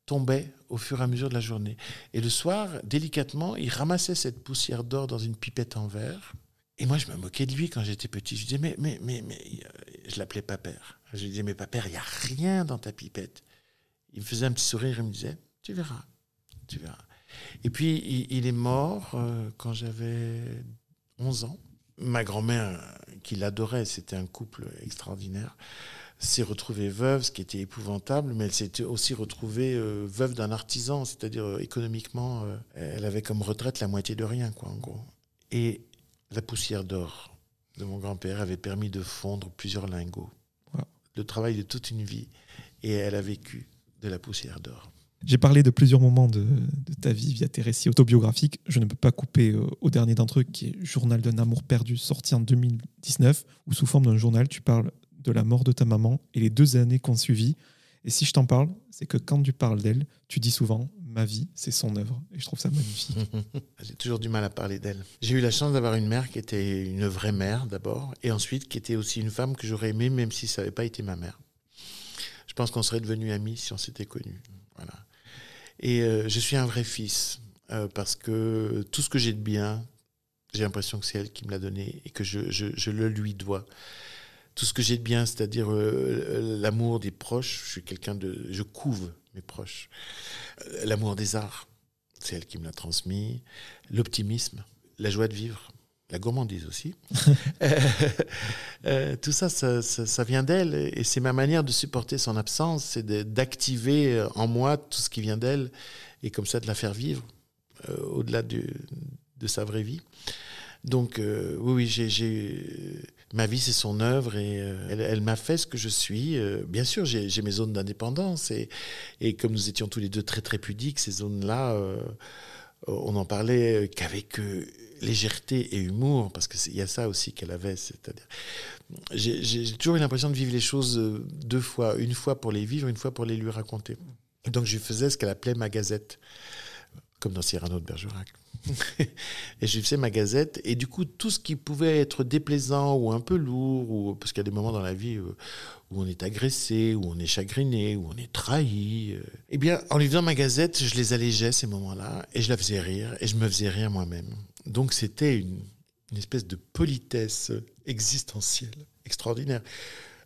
tombait au fur et à mesure de la journée. Et le soir, délicatement, il ramassait cette poussière d'or dans une pipette en verre. Et moi, je me moquais de lui quand j'étais petit. Je disais, mais, mais, mais, mais, euh, je l'appelais Papère. Je lui disais, mais Papère, il n'y a rien dans ta pipette il me faisait un petit sourire et me disait Tu verras, tu verras. Et puis, il, est mort euh, quand j'avais 11 ans. Ma grand-mère, qui l'adorait, c'était un couple extraordinaire, s'est retrouvée veuve, ce qui était épouvantable, mais elle s'était aussi retrouvée euh, veuve d'un artisan, c'est-à-dire euh, économiquement, elle avait comme retraite la moitié de rien, quoi, en gros. Et la poussière d'or de mon grand-père avait permis de fondre plusieurs lingots. Le travail de toute une vie. Et elle a vécu de la poussière d'or. J'ai parlé de plusieurs moments de, ta vie via tes récits autobiographiques. Je ne peux pas couper euh, au dernier d'entre eux, qui est Journal d'un amour perdu, sorti en 2019, où sous forme d'un journal, tu parles de la mort de ta maman et les deux années qu'on suivi. Et si je t'en parle, c'est que quand tu parles d'elle, tu dis souvent ma vie, c'est son œuvre. Et je trouve ça magnifique. J'ai toujours du mal à parler d'elle. J'ai eu la chance d'avoir une mère qui était une vraie mère d'abord, et ensuite qui était aussi une femme que j'aurais aimée, même si ça n'avait pas été ma mère je pense qu'on serait devenus amis si on s'était connus. Voilà. Et euh, je suis un vrai fils, euh, parce que tout ce que j'ai de bien, j'ai l'impression que c'est elle qui me l'a donné et que je, le lui dois. Tout ce que j'ai de bien, c'est-à-dire euh, l'amour des proches, je suis quelqu'un de. Je couve mes proches. l'amour des arts, c'est elle qui me l'a transmis. L'optimisme, la joie de vivre la gourmandise aussi. Euh, euh, tout ça, ça, vient d'elle et c'est ma manière de supporter son absence, c'est d'activer euh, en moi tout ce qui vient d'elle et comme ça de la faire vivre au-delà de, sa vraie vie. Donc oui, oui, j'ai ma vie, c'est son œuvre et elle, m'a fait ce que je suis. bien sûr, j'ai mes zones d'indépendance et, et, comme nous étions tous les deux très très pudiques, ces zones-là, on n'en parlait qu'avec légèreté et humour, parce qu'il y a ça aussi qu'elle avait. C'est-à-dire, j'ai toujours eu l'impression de vivre les choses euh, deux fois, une fois pour les vivre, une fois pour les lui raconter. donc je faisais ce qu'elle appelait ma gazette, comme dans Cyrano de Bergerac. et je faisais ma gazette, et du coup, tout ce qui pouvait être déplaisant ou un peu lourd, ou, parce qu'il y a des moments dans la vie euh, où on est agressé, où on est chagriné, où on est trahi, euh, eh bien, en lui faisant ma gazette, je les allégeais ces moments-là, et je la faisais rire, et je me faisais rire moi-même. Donc c'était une, espèce de politesse existentielle extraordinaire,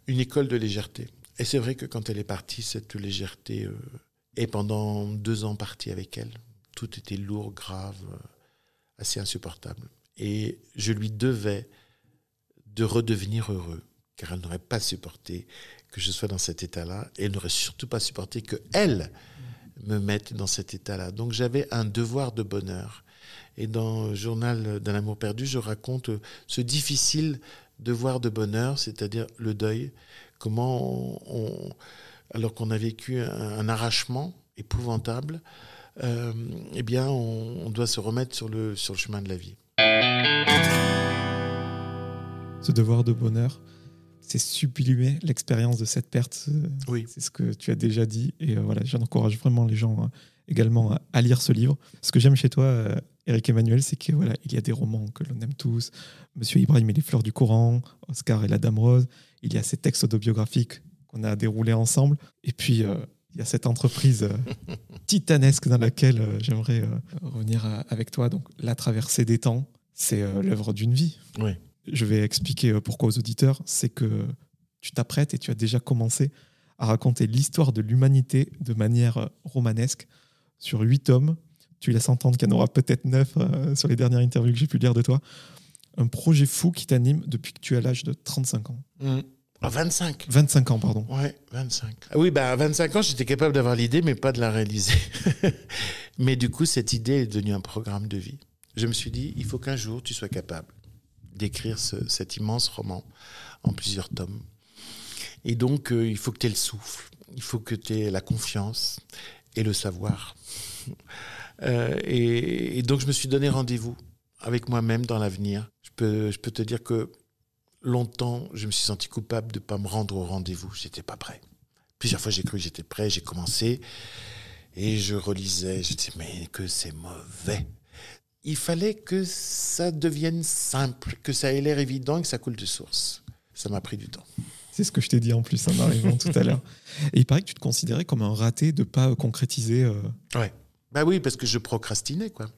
une école de légèreté. Et c'est vrai que quand elle est partie, cette légèreté euh, est pendant deux ans partie avec elle. Tout était lourd, grave, euh, assez insupportable. Et je lui devais de redevenir heureux, car elle n'aurait pas supporté que je sois dans cet état-là, et elle n'aurait surtout pas supporté que elle me mette dans cet état-là. Donc j'avais un devoir de bonheur et dans Journal d'un amour perdu, je raconte ce difficile devoir de bonheur, c'est-à-dire le deuil, comment on, alors qu'on a vécu un, arrachement épouvantable, euh, eh bien, on, doit se remettre sur le, sur le chemin de la vie. Ce devoir de bonheur, c'est sublimer l'expérience de cette perte. Oui. C'est ce que tu as déjà dit. Et euh, voilà, j'encourage vraiment les gens euh, également à, à lire ce livre. Ce que j'aime chez toi, euh, Eric Emmanuel, c'est que voilà, il y a des romans que l'on aime tous. Monsieur Ibrahim et les fleurs du Coran, Oscar et la Dame Rose. Il y a ces textes autobiographiques qu'on a déroulés ensemble. Et puis, il y a cette entreprise titanesque dans laquelle j'aimerais revenir avec toi. Donc, La traversée des temps, c'est l'œuvre d'une vie. Oui. Je vais expliquer euh, pourquoi aux auditeurs. C'est que tu t'apprêtes et tu as déjà commencé à raconter l'histoire de l'humanité de manière euh, romanesque sur huit tomes. Tu laisses entendre qu'il y en aura peut-être neuf euh, sur les dernières interviews que j'ai pu lire de toi. Un projet fou qui t'anime depuis que tu as l'âge de 35 ans. Mm. Ah, 25. 25 ans, pardon. Ouais, 25. Ah oui, bah, à 25 ans, j'étais capable d'avoir l'idée, mais pas de la réaliser. mais du coup, cette idée est devenue un programme de vie. Je me suis dit, il faut qu'un jour, tu sois capable d'écrire ce- cet immense roman en plusieurs tomes. Et donc, euh, il faut que tu aies le souffle, il faut que tu aies la confiance et le savoir. Euh, et, et donc, je me suis donné rendez-vous avec moi-même dans l'avenir. Je peux, je peux te dire que longtemps, je me suis senti coupable de ne pas me rendre au rendez-vous. J'étais pas prêt. Plusieurs fois, j'ai cru que j'étais prêt, j'ai commencé et je relisais. Je disais, mais que c'est mauvais. Il fallait que ça devienne simple, que ça ait l'air évident et que ça coule de source. Ça m'a pris du temps. C'est ce que je t'ai dit en plus en arrivant tout à l'heure. Et il paraît que tu te considérais comme un raté de ne pas concrétiser. euh, Ouais. Bah oui, parce que je procrastinais, quoi.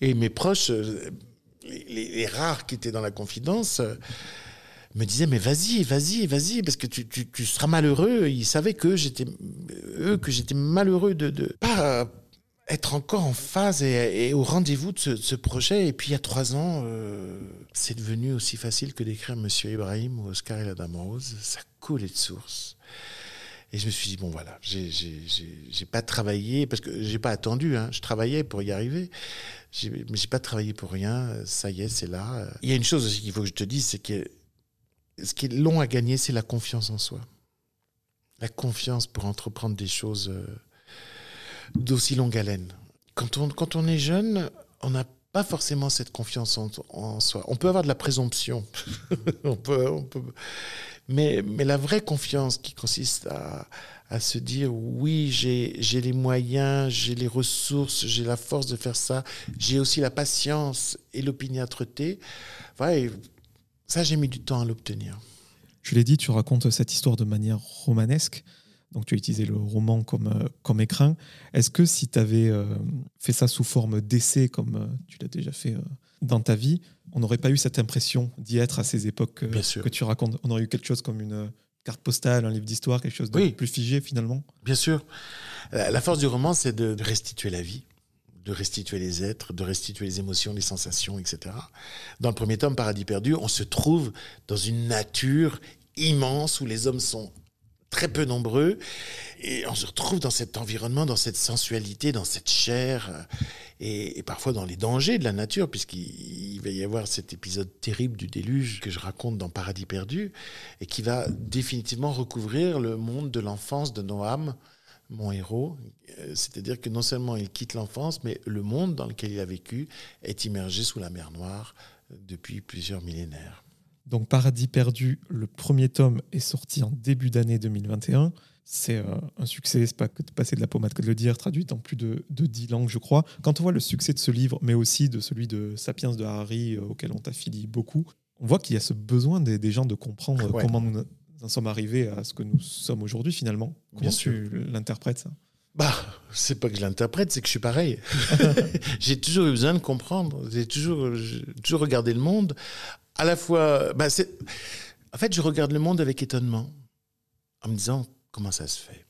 Et mes proches, euh, les, les- les rares qui étaient dans la confidence, euh, me disaient mais vas-y, vas-y, vas-y, parce que tu, tu- tu seras malheureux. Ils savaient que j'étais, eux, que j'étais malheureux de pas être encore en phase et, au rendez-vous de ce, projet. Et puis il y a trois ans, euh, c'est devenu aussi facile que d'écrire Monsieur Ibrahim ou Oscar et la Dame Rose. Ça coulait de source. Et je me suis dit, bon voilà, j'ai- pas travaillé, parce que j'ai pas attendu, hein, je travaillais pour y arriver, mais j'ai pas travaillé pour rien, ça y est, c'est là. Il y a une chose aussi qu'il faut que je te dise, c'est que ce qui est long à gagner, c'est la confiance en soi. La confiance pour entreprendre des choses euh, d'aussi longue haleine. Quand on, quand on est jeune, on n'a pas forcément cette confiance en, soi. On peut avoir de la présomption, on peut, mais, mais la vraie confiance qui consiste à, à se dire oui, j'ai les moyens, j'ai les ressources, j'ai la force de faire ça, j'ai aussi la patience et l'opiniâtreté. Et ça, j'ai mis du temps à l'obtenir. Je l'ai dit, tu racontes cette histoire de manière romanesque. Donc, tu as utilisé le roman comme, euh, comme écrin. Est-ce que si tu avais euh, fait ça sous forme d'essai, comme euh, tu l'as déjà fait dans ta vie, on n'aurait pas eu cette impression d'y être à ces époques Bien sûr. que tu racontes? On aurait eu quelque chose comme une carte postale, un livre d'histoire, quelque chose de Oui. plus figé finalement? Bien sûr. La la force du roman, c'est de de restituer la vie, de restituer les êtres, de restituer les émotions, les sensations, etc. Dans le premier tome, Paradis perdu, on se trouve dans une nature immense où les hommes sont très peu nombreux et on se retrouve dans cet environnement, dans cette sensualité, dans cette chair euh, et, parfois dans les dangers de la nature puisqu'il il va y avoir cet épisode terrible du déluge que je raconte dans Paradis perdu et qui va définitivement recouvrir le monde de l'enfance de Noam, mon héros. Euh, C'est-à-dire que non seulement il quitte l'enfance, mais le monde dans lequel il a vécu est immergé sous la mer Noire depuis plusieurs millénaires. Donc, Paradis perdu, le premier tome est sorti en début d'année 2021. C'est euh, un succès, c'est pas que de passer de la pommade que de le dire, traduit dans plus de, de 10 langues, je crois. Quand on voit le succès de ce livre, mais aussi de celui de Sapiens de Harari, euh, auquel on t'affilie beaucoup, on voit qu'il y a ce besoin des, des gens de comprendre Ouais. comment nous en sommes arrivés à ce que nous sommes aujourd'hui, finalement. Comment Bien tu l'interprètes, ça? Bah, c'est pas que je l'interprète, c'est que je suis pareil. j'ai toujours eu besoin de comprendre. J'ai toujours, j'ai toujours regardé le monde. À la fois, bah, en fait, je regarde le monde avec étonnement, en me disant comment ça se fait?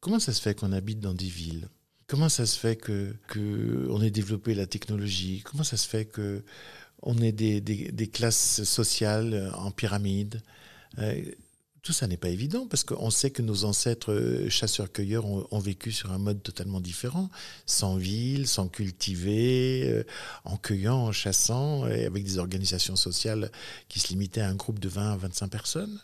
Comment ça se fait qu'on habite dans des villes? Comment ça se fait que, que on ait développé la technologie? Comment ça se fait que on ait des classes sociales en pyramide? Euh, tout ça n'est pas évident parce qu'on sait que nos ancêtres euh, chasseurs-cueilleurs ont, vécu sur un mode totalement différent, sans ville, sans cultiver, euh, en cueillant, en chassant, et avec des organisations sociales qui se limitaient à un groupe de 20 à 25 personnes.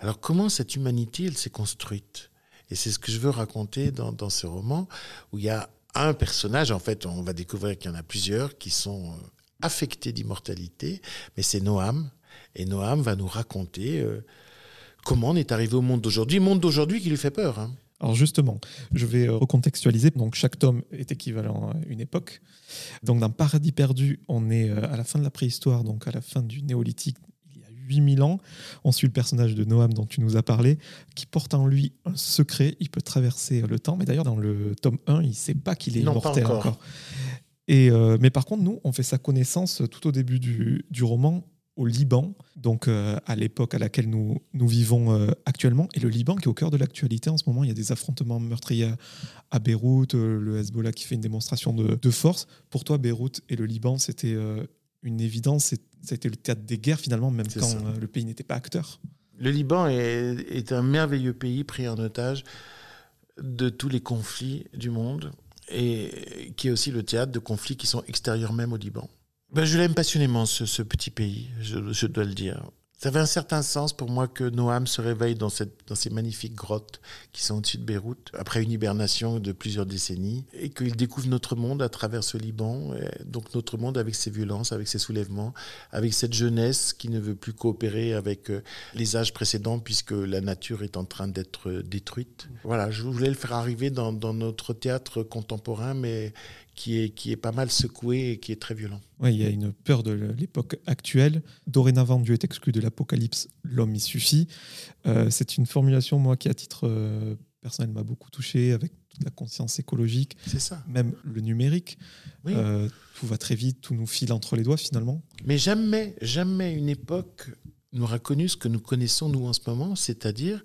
Alors comment cette humanité, elle s'est construite? Et c'est ce que je veux raconter dans, dans ce roman, où il y a un personnage, en fait, on va découvrir qu'il y en a plusieurs qui sont euh, affecté d'immortalité, mais c'est Noam. Et Noam va nous raconter euh, comment on est arrivé au monde d'aujourd'hui, monde d'aujourd'hui qui lui fait peur. Hein. Alors justement, je vais euh, recontextualiser. Donc chaque tome est équivalent à une époque. Donc dans Paradis perdu, on est euh, à la fin de la préhistoire, donc à la fin du néolithique, il y a 8000 ans. On suit le personnage de Noam dont tu nous as parlé, qui porte en lui un secret. Il peut traverser le temps. Mais d'ailleurs, dans le tome 1, il ne sait pas qu'il est immortel encore. Et, euh, mais par contre, nous, on fait sa connaissance tout au début du, du roman au Liban, donc euh, à l'époque à laquelle nous, nous vivons euh, actuellement. Et le Liban qui est au cœur de l'actualité en ce moment, il y a des affrontements meurtriers à Beyrouth, euh, le Hezbollah qui fait une démonstration de, de, force. Pour toi, Beyrouth et le Liban, c'était une évidence, c'était le théâtre des guerres finalement, même quand le pays n'était pas acteur. Le Liban est, est un merveilleux pays pris en otage de tous les conflits du monde et qui est aussi le théâtre de conflits qui sont extérieurs même au Liban. Ben, je l'aime passionnément, ce, petit pays, je, dois le dire. Ça avait un certain sens pour moi que Noam se réveille dans, cette, dans ces magnifiques grottes qui sont au-dessus de Beyrouth, après une hibernation de plusieurs décennies, et qu'il découvre notre monde à travers ce Liban, donc notre monde avec ses violences, avec ses soulèvements, avec cette jeunesse qui ne veut plus coopérer avec euh, les âges précédents, puisque la nature est en train d'être détruite. Voilà, je voulais le faire arriver dans, dans notre théâtre contemporain, mais qui est, qui est pas mal secoué et qui est très violent. Oui, il y a une peur de l'époque actuelle. Dorénavant, Dieu est exclu de l'Apocalypse, l'homme y suffit. Euh, c'est une formulation, moi, qui, à titre euh, personnel, m'a beaucoup touché avec toute la conscience écologique. C'est ça. Même le numérique. Euh, tout va très vite, tout nous file entre les doigts, finalement. Mais jamais, jamais une époque n'aura connu ce que nous connaissons, nous, en ce moment, c'est-à-dire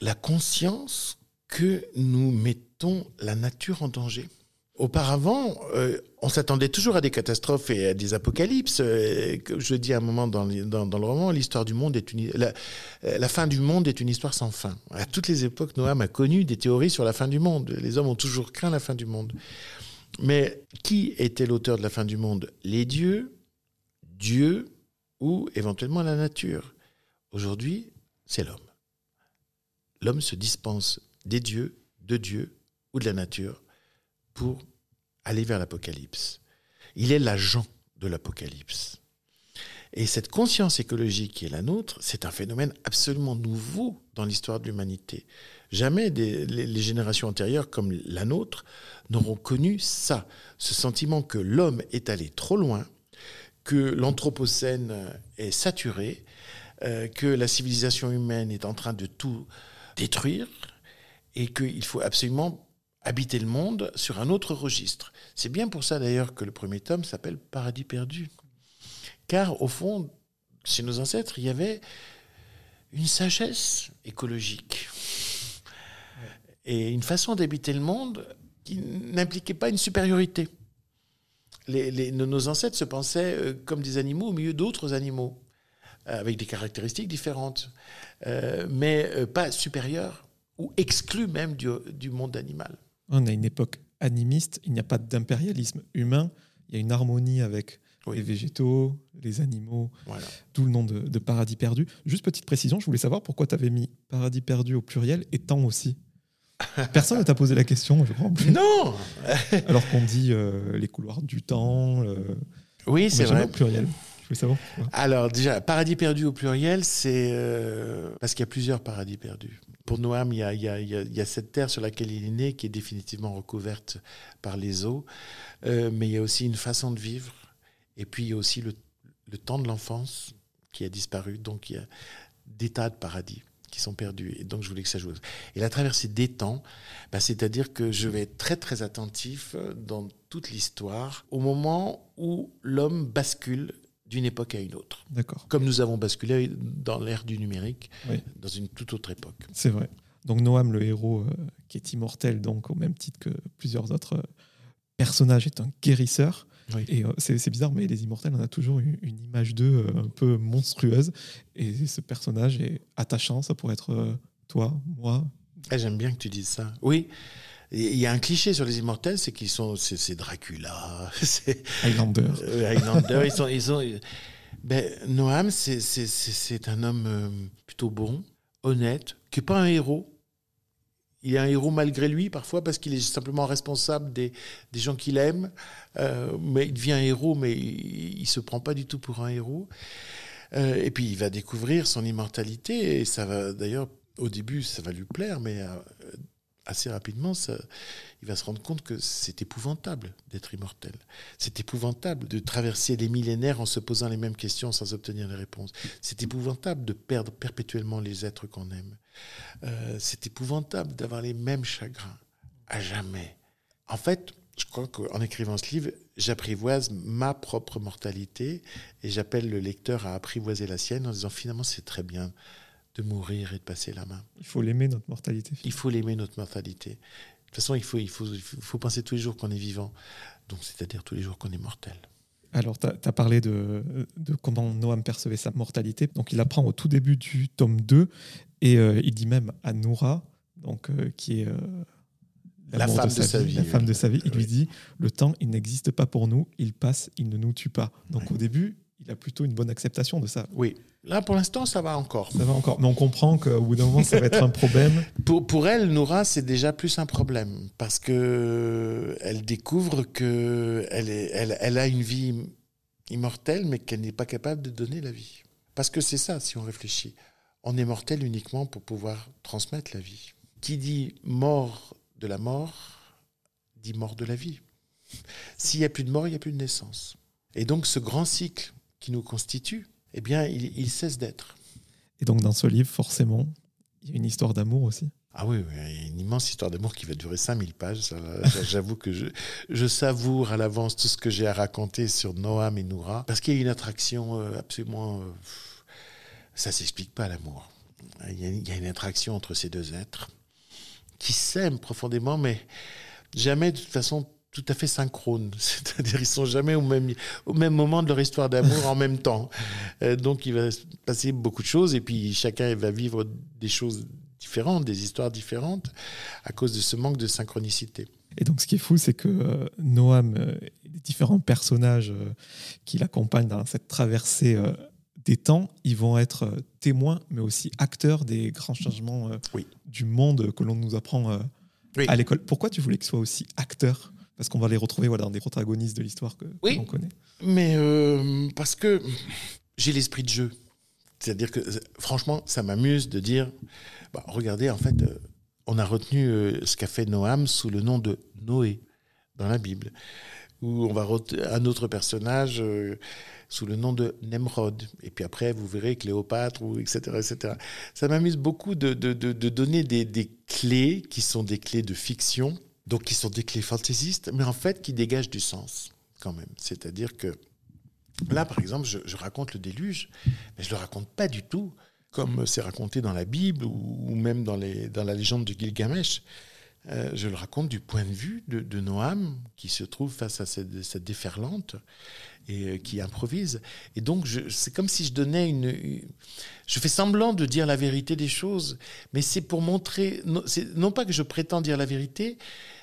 la conscience que nous mettons la nature en danger. Auparavant, euh, on s'attendait toujours à des catastrophes et à des apocalypses. Euh, je dis à un moment dans, le roman, l'histoire du monde est une, la, la, fin du monde est une histoire sans fin. À toutes les époques, Noam a connu des théories sur la fin du monde. Les hommes ont toujours craint la fin du monde. Mais qui était l'auteur de la fin du monde? Les dieux, Dieu ou éventuellement la nature. Aujourd'hui, c'est l'homme. L'homme se dispense des dieux, de Dieu ou de la nature pour aller vers l'Apocalypse. Il est l'agent de l'Apocalypse. Et cette conscience écologique qui est la nôtre, c'est un phénomène absolument nouveau dans l'histoire de l'humanité. Jamais les, générations antérieures comme la nôtre n'auront connu ça, ce sentiment que l'homme est allé trop loin, que l'anthropocène est saturé, euh, que la civilisation humaine est en train de tout détruire et qu'il faut absolument habiter le monde sur un autre registre. C'est bien pour ça d'ailleurs que le premier tome s'appelle Paradis perdu. Car au fond, chez nos ancêtres, il y avait une sagesse écologique et une façon d'habiter le monde qui n'impliquait pas une supériorité. Nos ancêtres se pensaient euh, comme des animaux au milieu d'autres animaux, avec des caractéristiques différentes, euh, mais euh, pas supérieurs ou exclus même du monde animal. On a une époque animiste, il n'y a pas d'impérialisme humain, il y a une harmonie avec les végétaux, les animaux, tout le nom de, paradis perdu. Juste petite précision, je voulais savoir pourquoi tu avais mis paradis perdu au pluriel et temps aussi. Personne ne t'a posé la question, je crois. Non Alors qu'on dit euh, les couloirs du temps. Euh, oui, c'est vrai. Au pluriel. Je voulais savoir. Alors, déjà, paradis perdu au pluriel, c'est euh, parce qu'il y a plusieurs paradis perdus. Pour Noam, il y, a, cette terre sur laquelle il est né qui est définitivement recouverte par les eaux, euh, mais il y a aussi une façon de vivre, et puis il y a aussi le, temps de l'enfance qui a disparu, donc il y a des tas de paradis qui sont perdus, et donc je voulais que ça joue. Et la traversée des temps, bah, c'est-à-dire que je vais être très très attentif dans toute l'histoire au moment où l'homme bascule d'une époque à une autre. D'accord. Comme nous avons basculé dans l'ère du numérique, dans une toute autre époque. C'est vrai. Donc Noam, le héros euh, qui est immortel, donc au même titre que plusieurs autres euh, personnages, est un guérisseur. Et euh, c'est bizarre, mais les immortels, on a toujours une, une image d'eux un peu monstrueuse. Et ce personnage est attachant, ça pourrait être toi, moi. Ah, j'aime bien que tu dises ça. Oui, il y a un cliché sur les immortels, c'est qu'ils sont, c'est Dracula, c'est Highlander. Euh, Highlander, ils sont, ils sont. Ben, Noam, c'est un homme euh, plutôt bon, honnête, qui n'est pas un héros. il est un héros malgré lui, parfois parce qu'il est simplement responsable des, des gens qu'il aime. Euh, mais il devient un héros, mais il ne se prend pas du tout pour un héros. Euh, et puis il va découvrir son immortalité, et ça va d'ailleurs, au début, ça va lui plaire, mais euh, assez rapidement, ça, il va se rendre compte que c'est épouvantable d'être immortel. C'est épouvantable de traverser les millénaires en se posant les mêmes questions sans obtenir les réponses. C'est épouvantable de perdre perpétuellement les êtres qu'on aime. Euh, c'est épouvantable d'avoir les mêmes chagrins à jamais. En fait, je crois qu'en écrivant ce livre, j'apprivoise ma propre mortalité et j'appelle le lecteur à apprivoiser la sienne en disant finalement c'est très bien de mourir et de passer la main. Il faut l'aimer, notre mortalité. Il faut l'aimer, notre mortalité. De toute façon, il faut, il faut, il faut penser tous les jours qu'on est vivant, donc c'est-à-dire tous les jours qu'on est mortel. Alors, tu as, parlé de, de, comment Noam percevait sa mortalité. Donc, il apprend au tout début du tome 2, et euh, il dit même à Noura, donc, euh, qui est euh, la femme de, sa, vie, la femme de sa vie, il lui dit Le temps, il n'existe pas pour nous, il passe, il ne nous tue pas. Donc, au début, il a plutôt une bonne acceptation de ça. Oui, Là, pour l'instant, ça va encore. Ça va encore. Mais on comprend qu'au bout d'un moment, ça va être un problème. pour, pour elle, Noura, c'est déjà plus un problème. Parce que elle découvre qu'elle elle, elle a une vie immortelle, mais qu'elle n'est pas capable de donner la vie. Parce que c'est ça, si on réfléchit. On est mortel uniquement pour pouvoir transmettre la vie. Qui dit mort de la mort, dit mort de la vie. S'il n'y a plus de mort, il n'y a plus de naissance. Et donc, ce grand cycle qui nous constitue, eh bien, il, cesse d'être. Et donc, dans ce livre, forcément, il y a une histoire d'amour aussi. Ah oui, a une immense histoire d'amour qui va durer 5000 pages. J'avoue que je, savoure à l'avance tout ce que j'ai à raconter sur Noam et Noura, parce qu'il y a une attraction euh, absolument... Euh, ça s'explique pas, l'amour. Il, il y a une attraction entre ces deux êtres qui s'aiment profondément, mais jamais de toute façon tout à fait synchrone, c'est-à-dire ils sont jamais au même, au même moment de leur histoire d'amour en même temps. Euh, donc il va se passer beaucoup de choses et puis chacun va vivre des choses différentes, des histoires différentes à cause de ce manque de synchronicité. Et donc ce qui est fou, c'est que euh, Noam, euh, les différents personnages qui l'accompagnent dans cette traversée des temps, ils vont être témoins, mais aussi acteurs des grands changements du monde que l'on nous apprend à l'école. Pourquoi tu voulais qu'ils soient aussi acteurs parce qu'on va les retrouver voilà, dans des protagonistes de l'histoire que, oui, l'on connaît? Mais euh, parce que j'ai l'esprit de jeu. C'est-à-dire que, franchement, ça m'amuse de dire, bah, regardez, en fait, euh, on a retenu euh, ce qu'a fait Noam sous le nom de Noé dans la Bible, où on va un autre personnage sous le nom de Nemrod. Et puis après, vous verrez Cléopâtre, ou etc., etc. Ça m'amuse beaucoup de, de, de, de donner des, des, clés qui sont des clés de fiction donc qui sont des clés fantaisistes, mais en fait qui dégagent du sens quand même. C'est-à-dire que là, par exemple, je, raconte le déluge, mais je le raconte pas du tout comme c'est raconté dans la Bible ou, même dans, dans, la légende de Gilgamesh. Euh, je le raconte du point de vue de, Noam, qui se trouve face à cette, cette déferlante et euh, qui improvise. Et donc, c'est comme si je donnais une, Je fais semblant de dire la vérité des choses, mais c'est pour montrer. Non, non pas que je prétends dire la vérité,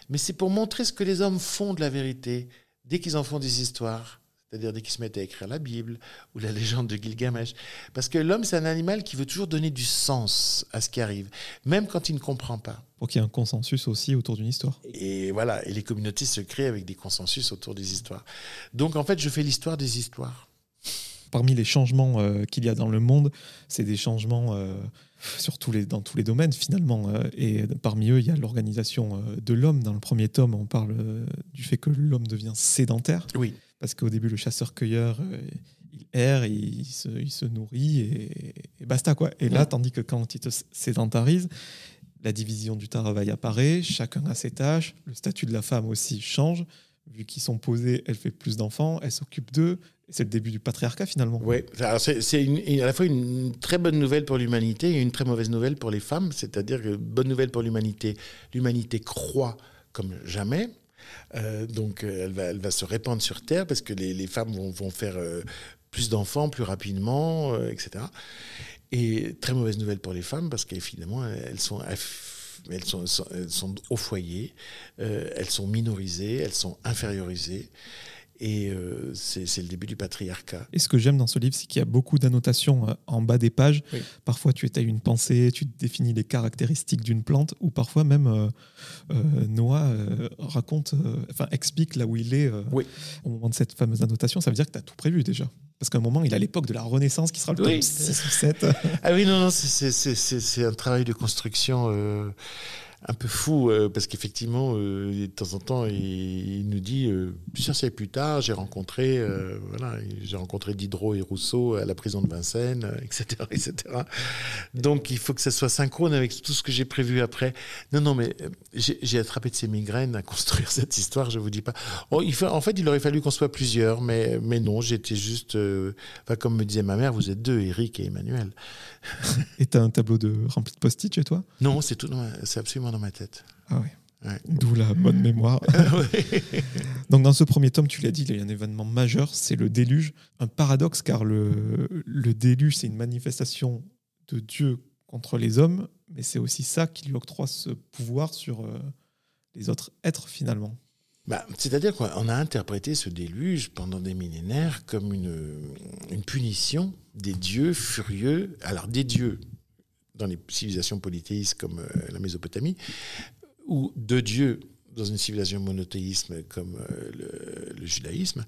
mais c'est pour montrer ce que les hommes font de la vérité dès qu'ils en font des histoires c'est-à-dire dès qu'ils se mettent à écrire la Bible ou la légende de Gilgamesh. Parce que l'homme, c'est un animal qui veut toujours donner du sens à ce qui arrive, même quand il ne comprend pas. Pour qu'il y ait un consensus aussi autour d'une histoire. Et voilà, et les communautés se créent avec des consensus autour des histoires. Donc en fait, je fais l'histoire des histoires. Parmi les changements euh, qu'il y a dans le monde, c'est des changements euh, sur tous les, dans tous les domaines finalement. Euh, et parmi eux, il y a l'organisation de l'homme. Dans le premier tome, on parle du fait que l'homme devient sédentaire. Oui parce qu'au début, le chasseur-cueilleur, euh, il erre, il se, il se nourrit et, basta. quoi. Et là, tandis que quand il te sédentarise, la division du travail apparaît, chacun a ses tâches, le statut de la femme aussi change. Vu qu'ils sont posés, elle fait plus d'enfants, elle s'occupe d'eux. C'est le début du patriarcat finalement. Oui, c'est à la fois une très bonne nouvelle pour l'humanité et une très mauvaise nouvelle pour les femmes. C'est-à-dire que bonne nouvelle pour l'humanité, l'humanité croît comme jamais. Euh, donc euh, elle va, elle va se répandre sur Terre parce que les, femmes vont, faire euh, plus d'enfants plus rapidement, etc. Et très mauvaise nouvelle pour les femmes parce qu'évidemment, elles sont, elles sont, elles sont au foyer, elles sont minorisées, elles sont infériorisées. Et euh, c'est le début du patriarcat. Et ce que j'aime dans ce livre, c'est qu'il y a beaucoup d'annotations euh, en bas des pages. Parfois, tu étais une pensée, tu définis les caractéristiques d'une plante, ou parfois même euh, Noah raconte, enfin explique là où il est au moment de cette fameuse annotation. Ça veut dire que tu as tout prévu déjà. Parce qu'à un moment, il a l'époque de la Renaissance qui sera le oui. 6 ou 7. ah oui, non, non, c'est un travail de construction un peu fou euh, parce qu'effectivement, euh, de temps en temps, il, nous dit euh, plusieurs siècles plus tard, j'ai rencontré, voilà, j'ai rencontré Diderot et Rousseau à la prison de Vincennes, etc., etc. Donc, il faut que ça soit synchrone avec tout ce que j'ai prévu après. Non, non, mais j'ai attrapé de ces migraines à construire cette histoire. Je vous dis pas. Oh, il en fait, il aurait fallu qu'on soit plusieurs, mais mais non, j'étais juste, enfin, comme me disait ma mère, vous êtes deux, Eric et Emmanuel. et tu as un tableau de rempli de post-it chez toi? Non, c'est tout, c'est absolument dans ma tête. Ah oui. D'où la bonne mémoire. Donc dans ce premier tome, tu l'as dit, il y a un événement majeur, c'est le déluge. Un paradoxe car le, le déluge, c'est une manifestation de Dieu contre les hommes, mais c'est aussi ça qui lui octroie ce pouvoir sur euh, les autres êtres finalement. Bah, C'est-à-dire qu'on a interprété ce déluge pendant des millénaires comme une, une punition des dieux furieux, alors des dieux dans les civilisations polythéistes comme euh, la Mésopotamie, ou de Dieu dans une civilisation monothéisme comme euh, le, judaïsme,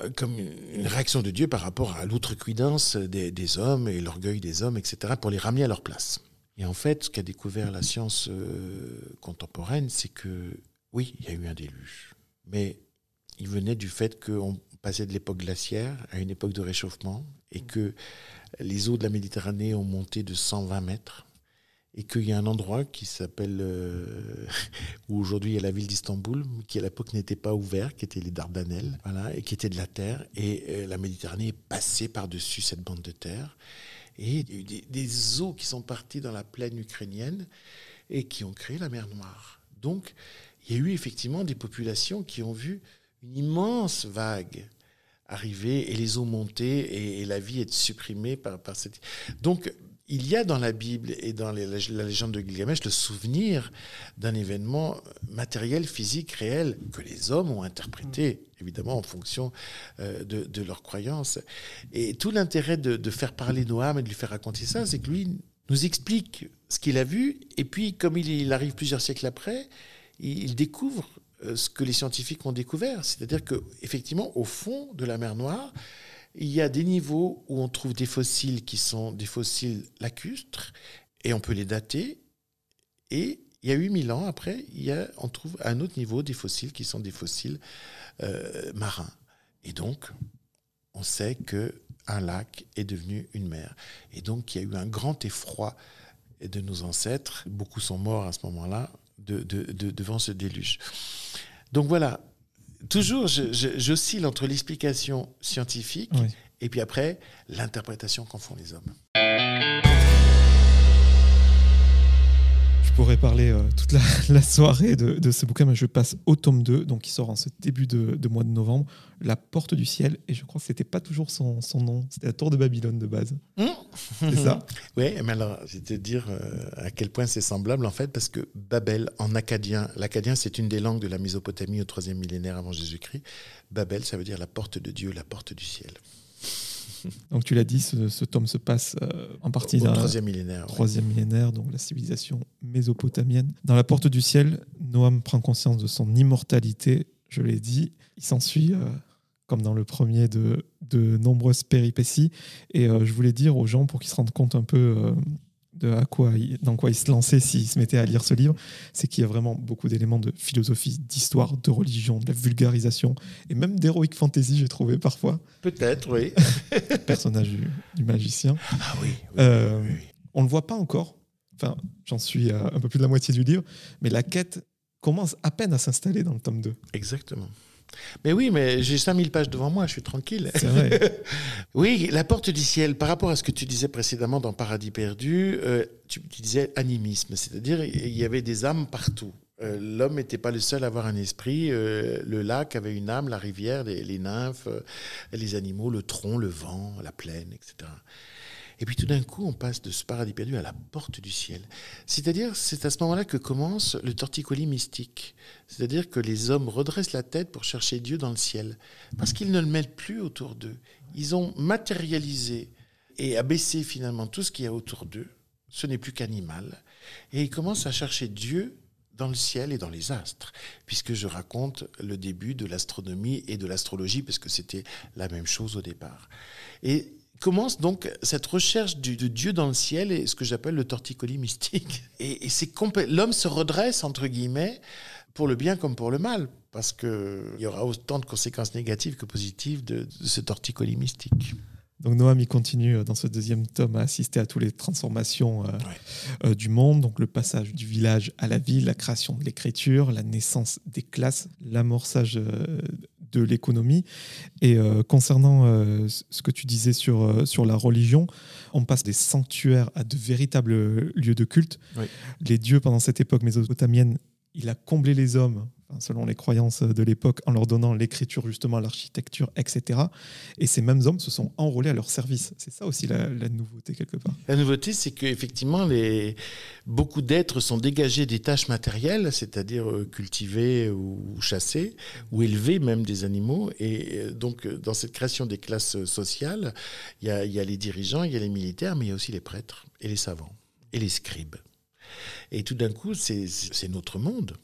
euh, comme une réaction de Dieu par rapport à l'outrecuidance des, des, hommes et l'orgueil des hommes, etc., pour les ramener à leur place. Et en fait, ce qu'a découvert la science contemporaine, c'est que oui, il y a eu un déluge, mais il venait du fait qu'on passait de l'époque glaciaire à une époque de réchauffement et que les eaux de la Méditerranée ont monté de 120 mètres et qu'il y a un endroit qui s'appelle, euh, où aujourd'hui il y a la ville d'Istanbul, qui à l'époque n'était pas ouvert, qui était les Dardanelles, voilà, et qui était de la terre. Et euh, la Méditerranée est passée par-dessus cette bande de terre. Et il y a eu des, des, eaux qui sont parties dans la plaine ukrainienne et qui ont créé la mer Noire. Donc, il y a eu effectivement des populations qui ont vu une immense vague arriver et les eaux monter et, la vie être supprimée par, par cette... Donc, il y a dans la Bible et dans la, légende de Gilgamesh le souvenir d'un événement matériel, physique, réel, que les hommes ont interprété, évidemment, en fonction euh, de, de leurs croyances. Et tout l'intérêt de, faire parler Noam et de lui faire raconter ça, c'est que lui nous explique ce qu'il a vu, et puis, comme il, arrive plusieurs siècles après, il découvre ce que les scientifiques ont découvert. C'est-à-dire qu'effectivement, au fond de la mer Noire, il y a des niveaux où on trouve des fossiles qui sont des fossiles lacustres, et on peut les dater. Et il y a 8000 ans après, il y a, on trouve à un autre niveau des fossiles qui sont des fossiles euh, marins. Et donc, on sait que un lac est devenu une mer. Et donc, il y a eu un grand effroi de nos ancêtres. Beaucoup sont morts à ce moment-là de, devant ce déluge. Donc voilà, toujours, j'oscille entre l'explication scientifique et puis après l'interprétation qu'en font les hommes. Pourrais parler euh, toute la, soirée de, ce bouquin, mais je passe au tome 2, donc qui sort en ce début de, mois de novembre, La Porte du Ciel, et je crois que c'était pas toujours son, nom, c'était la Tour de Babylone de base. Mmh. C'est ça? Oui, mais alors, je vais te dire euh, à quel point c'est semblable, en fait, parce que Babel, en acadien, l'acadien, c'est une des langues de la Mésopotamie au troisième millénaire avant Jésus-Christ. Babel, ça veut dire la porte de Dieu, la porte du ciel. Donc tu l'as dit, ce, tome se passe euh, en partie dans troisième millénaire. Troisième millénaire, donc la civilisation mésopotamienne. Dans la porte du ciel, Noam prend conscience de son immortalité. Je l'ai dit, il s'ensuit, euh, comme dans le premier, de, de nombreuses péripéties. Et euh, je voulais dire aux gens, pour qu'ils se rendent compte un peu de à quoi dans quoi il se lançait s'il se mettait à lire ce livre, c'est qu'il y a vraiment beaucoup d'éléments de philosophie, d'histoire, de religion, de la vulgarisation et même d'héroïque fantasy, j'ai trouvé parfois. Peut-être, oui. personnage du, magicien. Ah oui. Euh, on ne le voit pas encore. Enfin, j'en suis à un peu plus de la moitié du livre, mais la quête commence à peine à s'installer dans le tome 2. Exactement. Mais oui, mais j'ai 5000 pages devant moi, je suis tranquille. C'est vrai. oui, la porte du ciel, par rapport à ce que tu disais précédemment dans Paradis perdu, euh, tu, disais animisme, c'est-à-dire il y avait des âmes partout. Euh, l'homme n'était pas le seul à avoir un esprit. Euh, le lac avait une âme, la rivière, les, les nymphes, les animaux, le tronc, le vent, la plaine, etc. Et puis tout d'un coup, on passe de ce paradis perdu à la porte du ciel. C'est-à-dire, c'est à ce moment-là que commence le torticolis mystique. C'est-à-dire que les hommes redressent la tête pour chercher Dieu dans le ciel, parce qu'ils ne le mettent plus autour d'eux. Ils ont matérialisé et abaissé finalement tout ce qu'il y a autour d'eux. Ce n'est plus qu'animal. Et ils commencent à chercher Dieu dans le ciel et dans les astres, puisque je raconte le début de l'astronomie et de l'astrologie, parce que c'était la même chose au départ. Et commence donc cette recherche du, de Dieu dans le ciel et ce que j'appelle le torticolis mystique. Et, c'est l'homme se redresse, entre guillemets, pour le bien comme pour le mal, parce qu'il y aura autant de conséquences négatives que positives de, de ce torticolis mystique. Donc Noam il continue euh, dans ce deuxième tome à assister à toutes les transformations euh, euh, du monde, donc le passage du village à la ville, la création de l'écriture, la naissance des classes, l'amorçage de l'économie. Et concernant ce que tu disais sur, sur la religion, on passe des sanctuaires à de véritables lieux de culte. Les dieux pendant cette époque mésopotamienne, il a comblé les hommes selon les croyances de l'époque, en leur donnant l'écriture, justement, l'architecture, etc. Et ces mêmes hommes se sont enrôlés à leur service. C'est ça aussi la, nouveauté, quelque part. La nouveauté, c'est qu'effectivement, les... beaucoup d'êtres sont dégagés des tâches matérielles, c'est-à-dire euh, cultiver ou chasser, ou élever même des animaux. Et euh, donc, dans cette création des classes sociales, il y a les dirigeants, il y a les militaires, mais il y a aussi les prêtres et les savants et les scribes. Et tout d'un coup, c'est notre monde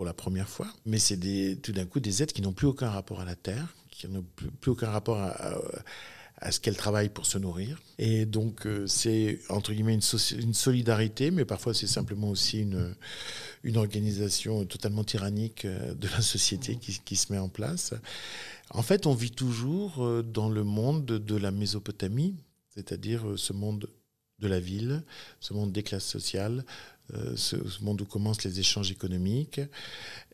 pour la première fois. Mais c'est tout d'un coup des êtres qui n'ont plus aucun rapport à la terre, qui n'ont plus, aucun rapport à, ce qu'elles travaillent pour se nourrir. Et donc euh, c'est entre guillemets une, solidarité, mais parfois c'est simplement aussi une, organisation totalement tyrannique euh, de la société qui, se met en place. En fait, on vit toujours euh, dans le monde de la Mésopotamie, c'est-à-dire ce monde de la ville, ce monde des classes sociales, ce, monde où commencent les échanges économiques,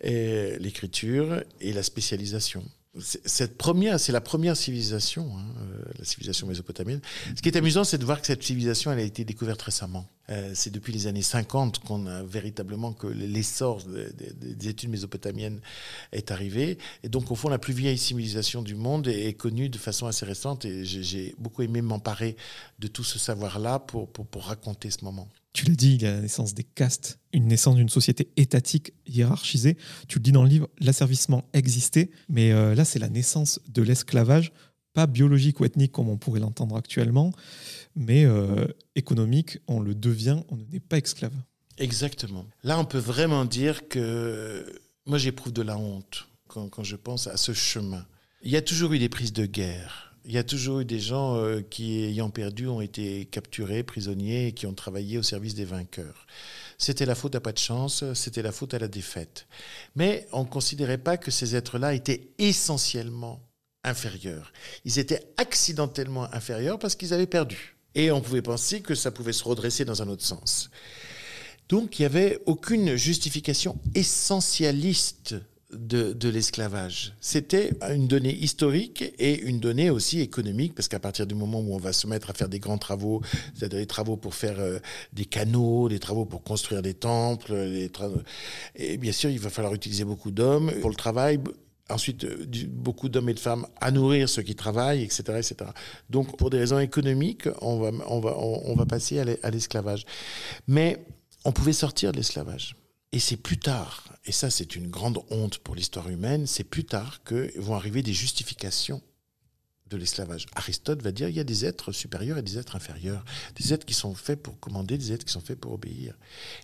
l'écriture et la spécialisation. Cette première, c'est la première civilisation, hein, euh, la civilisation mésopotamienne. Ce qui est amusant, c'est de voir que cette civilisation, elle a été découverte récemment. Euh, c'est depuis les années 50 qu'on a véritablement que l'essor des, études mésopotamiennes est arrivé. Et donc, au fond, la plus vieille civilisation du monde est, connue de façon assez récente. Et j'ai beaucoup aimé m'emparer de tout ce savoir-là pour raconter ce moment. Tu l'as dit, il y a la naissance des castes, une naissance d'une société étatique hiérarchisée. Tu le dis dans le livre, l'asservissement existait, mais euh, là, c'est la naissance de l'esclavage, pas biologique ou ethnique comme on pourrait l'entendre actuellement, mais euh, économique, on le devient, on n'est pas esclave. Exactement. Là, on peut vraiment dire que moi, j'éprouve de la honte quand, quand je pense à ce chemin. Il y a toujours eu des prises de guerre il y a toujours eu des gens euh, qui, ayant perdu, ont été capturés, prisonniers et qui ont travaillé au service des vainqueurs. C'était la faute à pas de chance, c'était la faute à la défaite. Mais on ne considérait pas que ces êtres-là étaient essentiellement inférieurs. Ils étaient accidentellement inférieurs parce qu'ils avaient perdu. Et on pouvait penser que ça pouvait se redresser dans un autre sens. Donc il n'y avait aucune justification essentialiste de, l'esclavage. C'était une donnée historique et une donnée aussi économique, parce qu'à partir du moment où on va se mettre à faire des grands travaux, c'est-à-dire des travaux pour faire euh, des canaux, des travaux pour construire des temples, et bien sûr, il va falloir utiliser beaucoup d'hommes pour le travail. Ensuite, euh, beaucoup d'hommes et de femmes à nourrir ceux qui travaillent, etc., etc. Donc, pour des raisons économiques, on va, on va, on va passer à l'esclavage. Mais on pouvait sortir de l'esclavage. Et c'est plus tard, et ça c'est une grande honte pour l'histoire humaine, c'est plus tard que vont arriver des justifications de l'esclavage. Aristote va dire il y a des êtres supérieurs et des êtres inférieurs, des êtres qui sont faits pour commander, des êtres qui sont faits pour obéir.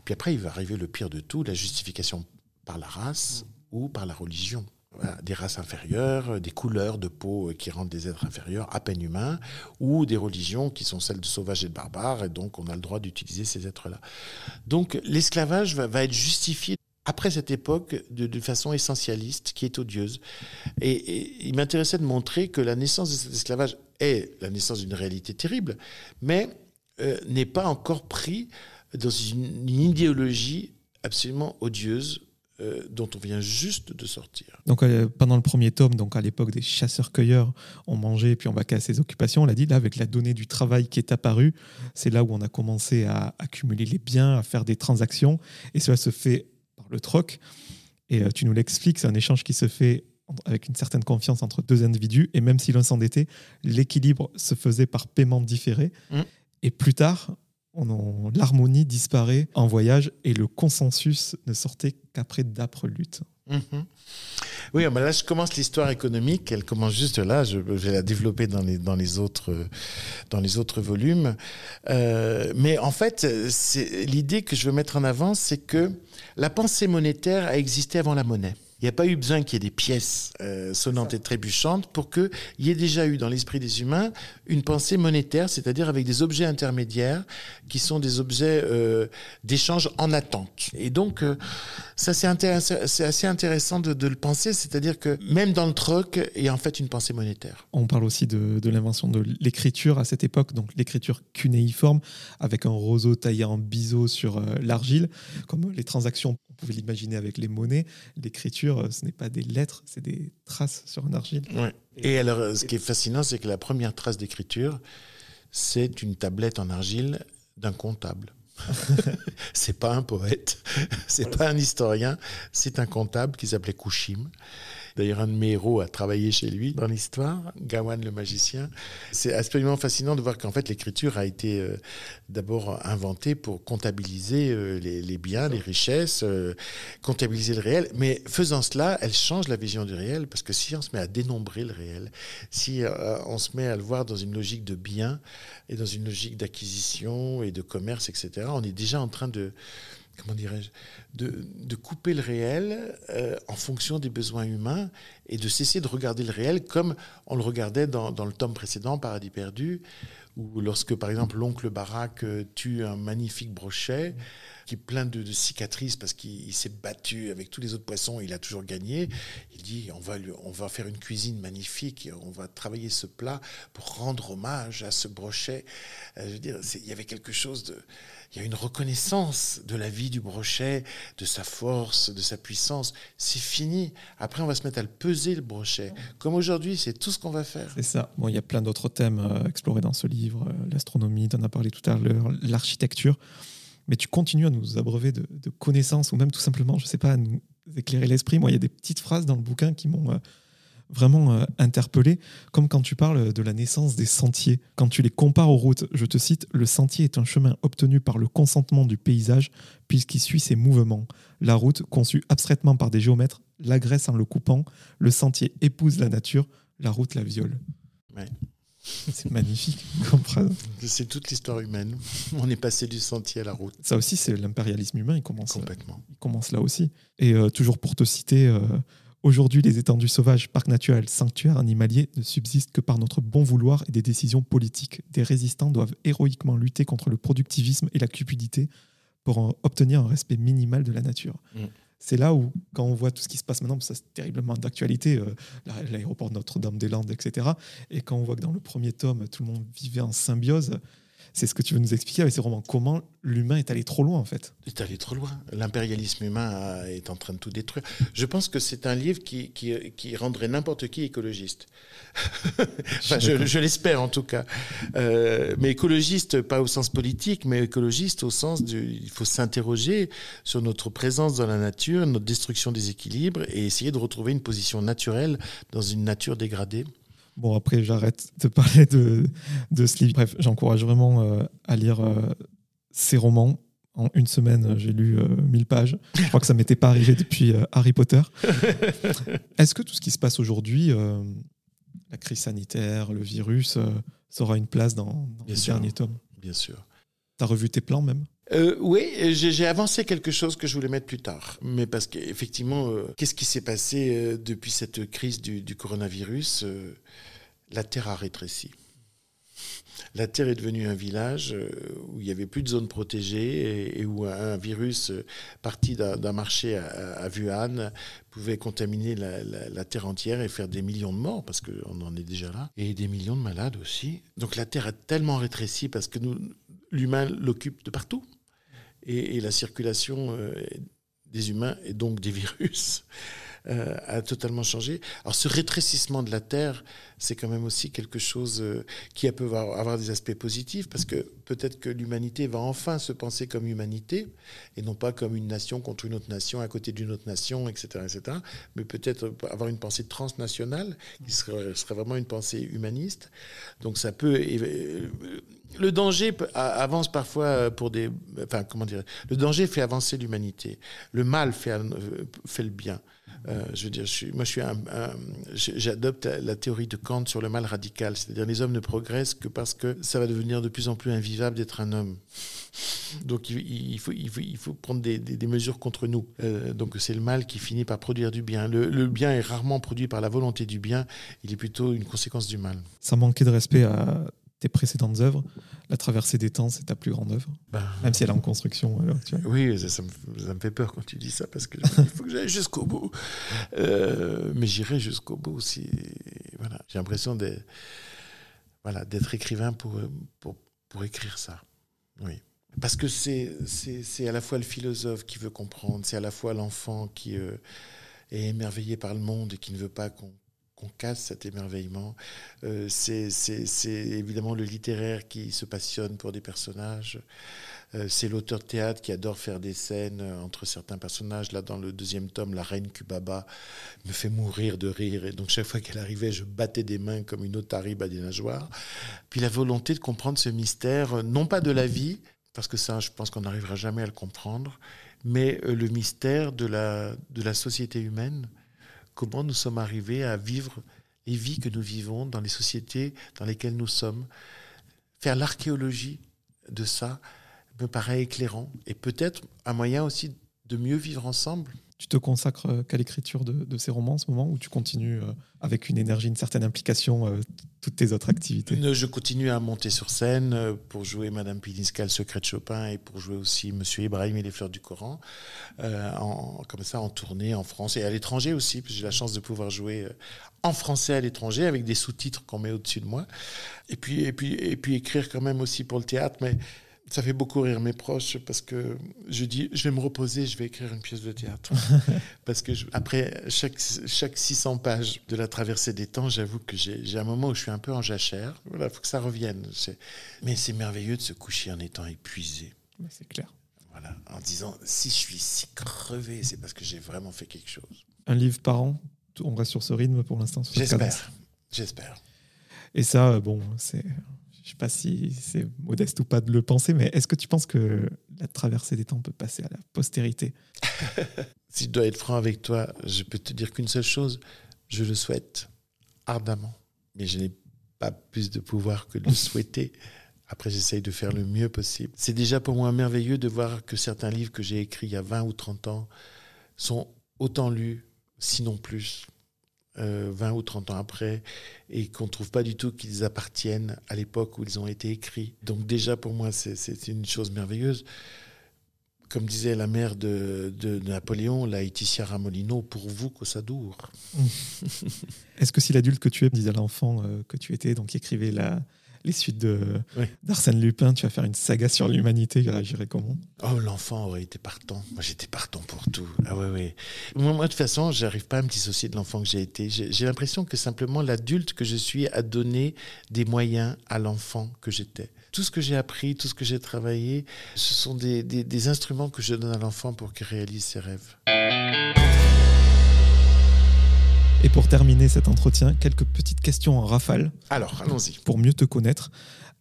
Puis après, il va arriver le pire de tout, la justification par la race ou par la religion des races inférieures, euh, des couleurs de peau euh, qui rendent des êtres inférieurs à peine humains, ou des religions qui sont celles de sauvages et de barbares, et donc on a le droit d'utiliser ces êtres-là. Donc l'esclavage va, être justifié après cette époque de, façon essentialiste qui est odieuse. Et, il m'intéressait de montrer que la naissance de cet esclavage est la naissance d'une réalité terrible, mais euh, n'est pas encore pris dans une idéologie absolument odieuse euh, dont on vient juste de sortir. Donc euh, pendant le premier tome, donc à l'époque des chasseurs-cueilleurs, on mangeait puis on va à ses occupations. On l'a dit là avec la donnée du travail qui est apparue, c'est là où on a commencé à accumuler les biens, à faire des transactions, et cela se fait par le troc. Et euh, tu nous l'expliques, c'est un échange qui se fait avec une certaine confiance entre deux individus, et même si l'un s'endettait, l'équilibre se faisait par paiement différé. Mmh. Et plus tard, l'harmonie disparaît en voyage et le consensus ne sortait qu'après d'âpres luttes. Mhm. Oui, mais là, je commence l'histoire économique. Elle commence juste là. Je, vais la développer dans les, dans les, autres, dans les autres volumes. Euh, mais en fait, l'idée que je veux mettre en avant, c'est que la pensée monétaire a existé avant la monnaie. Il n'y a pas eu besoin qu'il y ait des pièces euh, sonnantes et trébuchantes pour qu'il y ait déjà eu dans l'esprit des humains une pensée monétaire, c'est-à-dire avec des objets intermédiaires qui sont des objets euh, d'échange en attente. Et donc, euh, ça c'est assez intéressant de, le penser, c'est-à-dire que même dans le troc, il y a en fait une pensée monétaire. On parle aussi de, de l'invention de l'écriture à cette époque, donc l'écriture cunéiforme, avec un roseau taillé en biseau sur l'argile, comme les transactions pouvez l'imaginer avec les monnaies. L'écriture, euh, ce n'est pas des lettres, c'est des traces sur un argile. Et alors, euh, ce qui est fascinant, c'est que la première trace d'écriture, c'est une tablette en argile d'un comptable. c'est pas un poète, c'est pas un historien, c'est un comptable qui s'appelait Kouchim D'ailleurs, un de mes héros a travaillé chez lui dans l'histoire, Gawain le magicien. C'est absolument fascinant de voir qu'en fait l'écriture a été euh, d'abord inventée pour comptabiliser euh, les, biens, les richesses, euh, comptabiliser le réel. Mais faisant cela, elle change la vision du réel parce que si on se met à dénombrer le réel, si on se met à le voir dans une logique de biens et dans une logique d'acquisition et de commerce, etc., on est déjà en train de comment dirais-je, de, couper le réel euh, en fonction des besoins humains et de cesser de regarder le réel comme on le regardait dans, le tome précédent, Paradis perdu, où lorsque, par exemple, l'oncle Barak euh, tue un magnifique brochet, qui est plein de, cicatrices parce qu'il s'est battu avec tous les autres poissons, il a toujours gagné. Il dit on va, on va faire une cuisine magnifique, on va travailler ce plat pour rendre hommage à ce brochet. Euh, je veux dire, il y avait quelque chose de. Il y a une reconnaissance de la vie du brochet, de sa force, de sa puissance. C'est fini. Après, on va se mettre à le peser, le brochet. Comme aujourd'hui, c'est tout ce qu'on va faire. C'est ça. Bon, il y a plein d'autres thèmes euh, explorés dans ce livre. Euh, l'astronomie, tu en as parlé tout à l'heure, l'architecture mais tu continues à nous abreuver de, connaissances ou même tout simplement, je ne sais pas, à nous éclairer l'esprit. Moi, il y a des petites phrases dans le bouquin qui m'ont euh, vraiment euh, interpellé, comme quand tu parles de la naissance des sentiers. Quand tu les compares aux routes, je te cite, le sentier est un chemin obtenu par le consentement du paysage puisqu'il suit ses mouvements. La route, conçue abstraitement par des géomètres, l'agresse en le coupant. Le sentier épouse la nature, la route la viole. C'est magnifique phrase. C'est toute l'histoire humaine. On est passé du sentier à la route. Ça aussi, c'est l'impérialisme humain. Il commence, Complètement. il commence là aussi. Et euh, toujours pour te citer, euh, aujourd'hui, les étendues sauvages, parcs naturels, sanctuaires animaliers ne subsistent que par notre bon vouloir et des décisions politiques. Des résistants doivent héroïquement lutter contre le productivisme et la cupidité pour obtenir un respect minimal de la nature. Mm c'est là où, quand on voit tout ce qui se passe maintenant, ça c'est terriblement d'actualité, euh, l'aéroport de Notre-Dame-des-Landes, etc. Et quand on voit que dans le premier tome, tout le monde vivait en symbiose, c'est ce que tu veux nous expliquer avec ces romans. Comment l'humain est allé trop loin, en fait? Est allé trop loin. L'impérialisme humain est en train de tout détruire. Je pense que c'est un livre qui, qui, rendrait n'importe qui écologiste. enfin, je, l'espère, en tout cas. Euh, mais écologiste, pas au sens politique, mais écologiste au sens du. Il faut s'interroger sur notre présence dans la nature, notre destruction des équilibres et essayer de retrouver une position naturelle dans une nature dégradée. Bon, après, j'arrête de parler de, de ce livre. Bref, j'encourage vraiment euh, à lire euh, ces romans. En une semaine, j'ai lu 1000 euh, pages. Je crois que ça m'était pas arrivé depuis Harry Potter. Est-ce que tout ce qui se passe aujourd'hui, la crise sanitaire, le virus, ça aura une place dans, dans le dernier tome? Bien sûr. Tu as revu tes plans même? Oui, j'ai avancé quelque chose que je voulais mettre plus tard. Mais parce qu'effectivement, qu'est-ce qui s'est passé depuis cette crise du, coronavirus la Terre a rétréci. La Terre est devenue un village euh, où il n'y avait plus de zones protégées et, où un virus euh, parti d'un marché à, Wuhan pouvait contaminer la, Terre entière et faire des millions de morts, parce qu'on en est déjà là, et des millions de malades aussi. Donc la Terre a tellement rétréci parce que l'humain l'occupe de partout. Et, la circulation euh, des humains et donc des virus euh, a totalement changé. Alors ce rétrécissement de la Terre, c'est quand même aussi quelque chose euh, qui peut avoir, des aspects positifs, parce que peut-être que l'humanité va enfin se penser comme humanité, et non pas comme une nation contre une autre nation, à côté d'une autre nation, etc. etc. mais peut-être avoir une pensée transnationale, qui serait, vraiment une pensée humaniste. Donc ça peut... Euh, le danger avance parfois pour des... Enfin, comment dire Le danger fait avancer l'humanité. Le mal fait le bien. Euh, je veux dire, moi, je suis j'adopte la théorie de Kant sur le mal radical, c'est-à-dire les hommes ne progressent que parce que ça va devenir de plus en plus invivable d'être un homme. Donc, il, faut, prendre des, des, mesures contre nous. Euh, donc, c'est le mal qui finit par produire du bien. Le, le, bien est rarement produit par la volonté du bien, il est plutôt une conséquence du mal. Ça manquait de respect à tes précédentes œuvres. La traversée des temps, c'est ta plus grande œuvre, ben, même si elle est en construction. oui, ça, me, fait peur quand tu dis ça, parce qu'il faut que j'aille jusqu'au bout. Euh, mais j'irai jusqu'au bout aussi. Voilà. J'ai l'impression d'être voilà, écrivain pour, pour, pour écrire ça. Oui. Parce que c'est à la fois le philosophe qui veut comprendre, c'est à la fois l'enfant qui euh, est émerveillé par le monde et qui ne veut pas qu'on on casse cet émerveillement. Euh, c'est évidemment le littéraire qui se passionne pour des personnages. Euh, c'est l'auteur de théâtre qui adore faire des scènes entre certains personnages. Là, dans le deuxième tome, la reine Kubaba me fait mourir de rire. Et donc, chaque fois qu'elle arrivait, je battais des mains comme une otarie à des nageoires. Puis la volonté de comprendre ce mystère, non pas de la vie, parce que ça, je pense qu'on n'arrivera jamais à le comprendre, mais euh, le mystère de la société humaine comment nous sommes arrivés à vivre les vies que nous vivons dans les sociétés dans lesquelles nous sommes. Faire l'archéologie de ça me paraît éclairant et peut-être un moyen aussi de mieux vivre ensemble. Tu te consacres euh, qu'à l'écriture de, ces romans en ce moment ou tu continues euh, avec une énergie, une certaine implication, euh, toutes tes autres activités? Je continue à monter sur scène pour jouer Madame Pilinska, le secret de Chopin, et pour jouer aussi Monsieur Ibrahim et les fleurs du Coran, en, comme ça en tournée en France et à l'étranger aussi. J'ai la chance de pouvoir jouer en français à l'étranger avec des sous-titres qu'on met au-dessus de moi. Et puis, et, puis, et puis écrire quand même aussi pour le théâtre, mais ça fait beaucoup rire mes proches parce que je dis, je vais me reposer, je vais écrire une pièce de théâtre. parce que après chaque, chaque 600 pages de la traversée des temps, j'avoue que j'ai un moment où je suis un peu en jachère. Voilà, il faut que ça revienne. Mais c'est merveilleux de se coucher en étant épuisé. C'est clair. Voilà, en disant, si je suis si crevé, c'est parce que j'ai vraiment fait quelque chose. Un livre par an, on reste sur ce rythme pour l'instant J'espère. J'espère. Et ça, bon, c'est sais pas si c'est modeste ou pas de le penser, mais est-ce que tu penses que la traversée des temps peut passer à la postérité Si je dois être franc avec toi, je peux te dire qu'une seule chose, je le souhaite ardemment, mais je n'ai pas plus de pouvoir que de le souhaiter. Après, j'essaye de faire le mieux possible. C'est déjà pour moi merveilleux de voir que certains livres que j'ai écrits il y a 20 ou 30 ans sont autant lus, sinon plus, 20 euh, ou 30 ans après, et qu'on ne trouve pas du tout qu'ils appartiennent à l'époque où ils ont été écrits. Donc déjà, pour moi, c'est une chose merveilleuse. Comme disait la mère de, de Napoléon, la Laetitia Ramolino, pour vous, Cossadour. Est-ce que si l'adulte que tu es disait l'enfant euh, que tu étais, donc qui écrivait la, les suites d'Arsène Lupin, tu vas faire une saga sur l'humanité, il réagirait comment Oh, l'enfant aurait été partant. Moi, j'étais partant pour tout. Ah ouais, ouais. Moi, de toute façon, j'arrive pas à me dissocier de l'enfant que j'ai été. J'ai l'impression que simplement l'adulte que je suis a donné des moyens à l'enfant que j'étais. Tout ce que j'ai appris, tout ce que j'ai travaillé, ce sont des, des, des instruments que je donne à l'enfant pour qu'il réalise ses rêves. Et pour terminer cet entretien, quelques petites questions en rafale. Alors, allons-y. Pour mieux te connaître,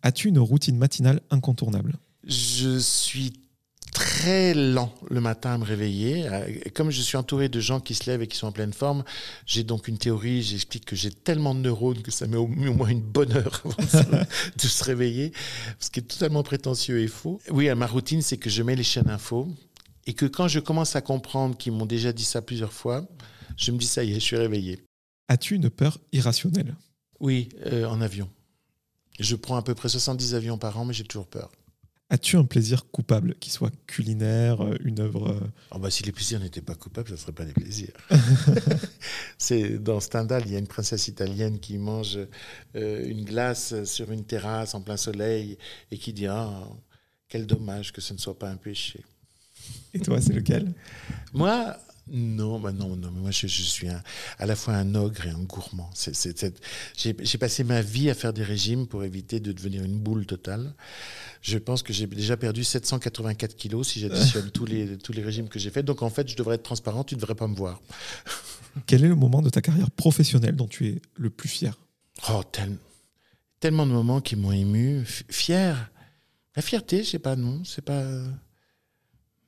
as-tu une routine matinale incontournable? Je suis très lent le matin à me réveiller. Comme je suis entouré de gens qui se lèvent et qui sont en pleine forme, j'ai donc une théorie, j'explique que j'ai tellement de neurones que ça met au moins une bonne heure avant de se réveiller, ce qui est totalement prétentieux et faux. Oui, ma routine, c'est que je mets les chaînes info et que quand je commence à comprendre qu'ils m'ont déjà dit ça plusieurs fois, je me dis ça y est, je suis réveillé. As-tu une peur irrationnelle? Oui, euh, en avion. Je prends à peu près 70 avions par an, mais j'ai toujours peur. As-tu un plaisir coupable, qui soit culinaire, euh, une œuvre oh bah, Si les plaisirs n'étaient pas coupables, ça ne serait pas des plaisirs. C'est Dans Stendhal, il y a une princesse italienne qui mange une glace sur une terrasse en plein soleil et qui dit ah, Quel dommage que ce ne soit pas un péché. Et toi, c'est lequel? Moi, Non, bah non, non, moi je, suis à la fois un ogre et un gourmand. J'ai passé ma vie à faire des régimes pour éviter de devenir une boule totale. Je pense que j'ai déjà perdu 784 kilos si j'additionne tous, les, tous les régimes que j'ai faits. Donc en fait, je devrais être transparent, tu ne devrais pas me voir. Quel est le moment de ta carrière professionnelle dont tu es le plus fier? Oh, tellement de moments qui m'ont ému. Fier? La fierté, je sais pas, non, c'est pas...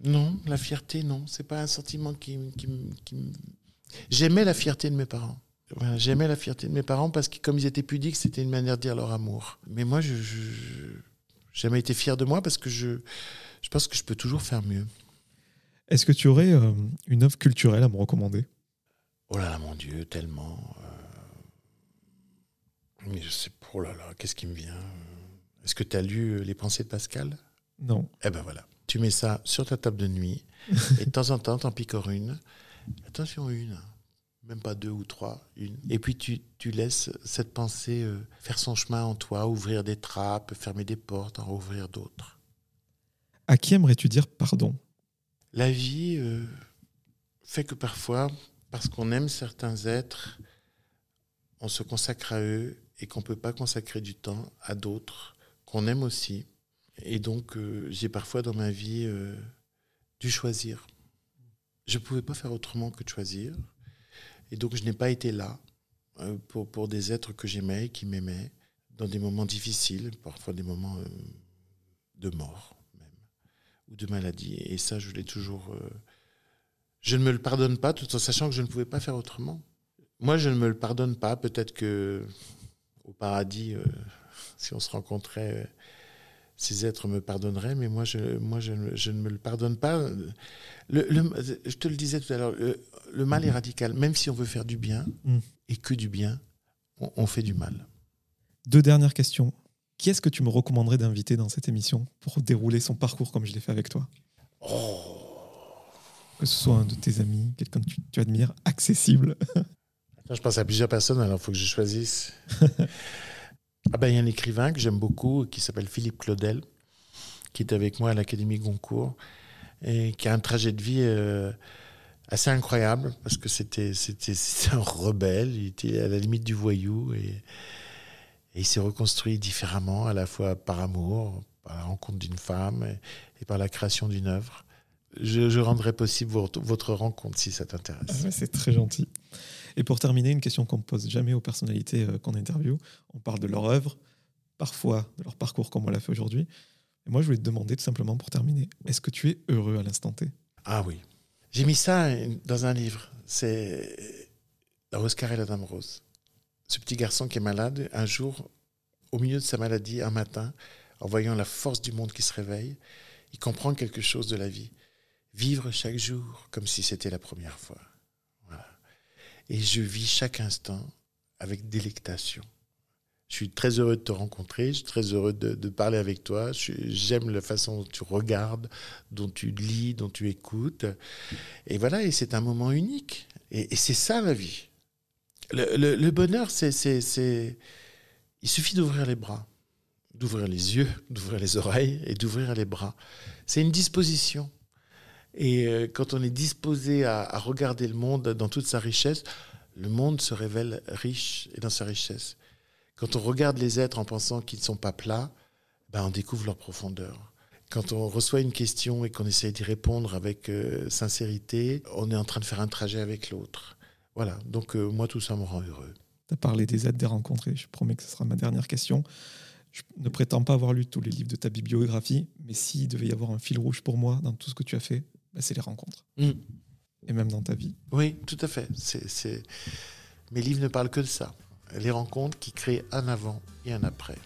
Non, la fierté, non. C'est pas un sentiment qui, J'aimais la fierté de mes parents. J'aimais la fierté de mes parents parce que comme ils étaient pudiques, c'était une manière de dire leur amour. Mais moi, je, n'ai jamais été fier de moi parce que je, je pense que je peux toujours faire mieux. Est-ce que tu aurais euh, une œuvre culturelle à me recommander? Oh là là, mon Dieu, tellement. Euh, mais je sais, oh là là, qu'est-ce qui me vient? Est-ce que tu as lu Les pensées de Pascal? Non. Eh ben voilà tu mets ça sur ta table de nuit, et de temps en temps, t'en piques une. Attention, une. Même pas deux ou trois, une. Et puis tu, tu laisses cette pensée euh, faire son chemin en toi, ouvrir des trappes, fermer des portes, en rouvrir d'autres. À qui aimerais-tu dire pardon? La vie euh, fait que parfois, parce qu'on aime certains êtres, on se consacre à eux et qu'on ne peut pas consacrer du temps à d'autres qu'on aime aussi. Et donc, euh, j'ai parfois dans ma vie euh, dû choisir. Je ne pouvais pas faire autrement que de choisir. Et donc, je n'ai pas été là euh, pour, pour des êtres que j'aimais, qui m'aimaient, dans des moments difficiles, parfois des moments de mort même, ou de maladie. Et ça, je l'ai toujours... je ne me le pardonne pas, tout en sachant que je ne pouvais pas faire autrement. Moi, je ne me le pardonne pas. Peut-être que au paradis, si on se rencontrait ces êtres me pardonneraient, mais moi, je, moi, je, ne me le pardonne pas. Le, je te le disais tout à l'heure, le, mal est radical. Même si on veut faire du bien, mm. et que du bien, on, fait du mal. Deux dernières questions. Qui est-ce que tu me recommanderais d'inviter dans cette émission pour dérouler son parcours comme je l'ai fait avec toi? Oh. Que ce soit un de tes amis, quelqu'un que tu, admires, accessible. je pense à plusieurs personnes, alors il faut que je choisisse. Ah ben, il y a un écrivain que j'aime beaucoup qui s'appelle Philippe Claudel, qui est avec moi à l'Académie Goncourt et qui a un trajet de vie euh, assez incroyable parce que c'était, c'était, un rebelle, il était à la limite du voyou et, il s'est reconstruit différemment, à la fois par amour, par la rencontre d'une femme et, par la création d'une œuvre. Je, rendrai possible votre, votre rencontre si ça t'intéresse. Ah c'est très gentil. Et pour terminer, une question qu'on ne pose jamais aux personnalités euh, qu'on interviewe. On parle de leur œuvre, parfois de leur parcours comme on l'a fait aujourd'hui. Et moi, je voulais te demander tout simplement pour terminer, est-ce que tu es heureux à l'instant T? Ah oui. J'ai mis ça dans un livre. C'est La Rose et la Dame Rose. Ce petit garçon qui est malade, un jour, au milieu de sa maladie, un matin, en voyant la force du monde qui se réveille, il comprend quelque chose de la vie. Vivre chaque jour comme si c'était la première fois. Et je vis chaque instant avec délectation. Je suis très heureux de te rencontrer, je suis très heureux de, parler avec toi. J'aime la façon dont tu regardes, dont tu lis, dont tu écoutes. Et voilà, et c'est un moment unique. Et, c'est ça la vie. Le, bonheur, c'est. Il suffit d'ouvrir les bras, d'ouvrir les yeux, d'ouvrir les oreilles et d'ouvrir les bras. C'est une disposition. Et euh, quand on est disposé à, regarder le monde dans toute sa richesse, le monde se révèle riche et dans sa richesse. Quand on regarde les êtres en pensant qu'ils ne sont pas plats, ben on découvre leur profondeur. Quand on reçoit une question et qu'on essaie d'y répondre avec euh, sincérité, on est en train de faire un trajet avec l'autre. Voilà, donc euh, moi tout ça me rend heureux. Tu as parlé des êtres, des rencontres, et je promets que ce sera ma dernière question. Je ne prétends pas avoir lu tous les livres de ta bibliographie, mais s'il devait y avoir un fil rouge pour moi dans tout ce que tu as fait, bah, c'est les rencontres. Mm. Et même dans ta vie. Oui, tout à fait. C'est, Mes livres ne parlent que de ça. Les rencontres qui créent un avant et un après.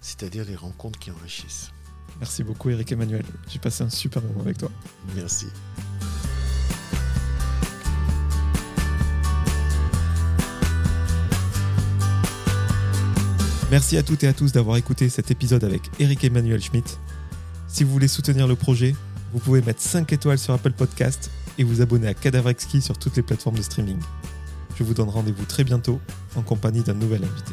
C'est-à-dire les rencontres qui enrichissent. Merci beaucoup Eric Emmanuel. J'ai passé un super moment avec toi. Merci. Merci à toutes et à tous d'avoir écouté cet épisode avec Eric Emmanuel Schmitt. Si vous voulez soutenir le projet, vous pouvez mettre 5 étoiles sur Apple Podcast et vous abonner à Cadavre Exquis sur toutes les plateformes de streaming. Je vous donne rendez-vous très bientôt en compagnie d'un nouvel invité.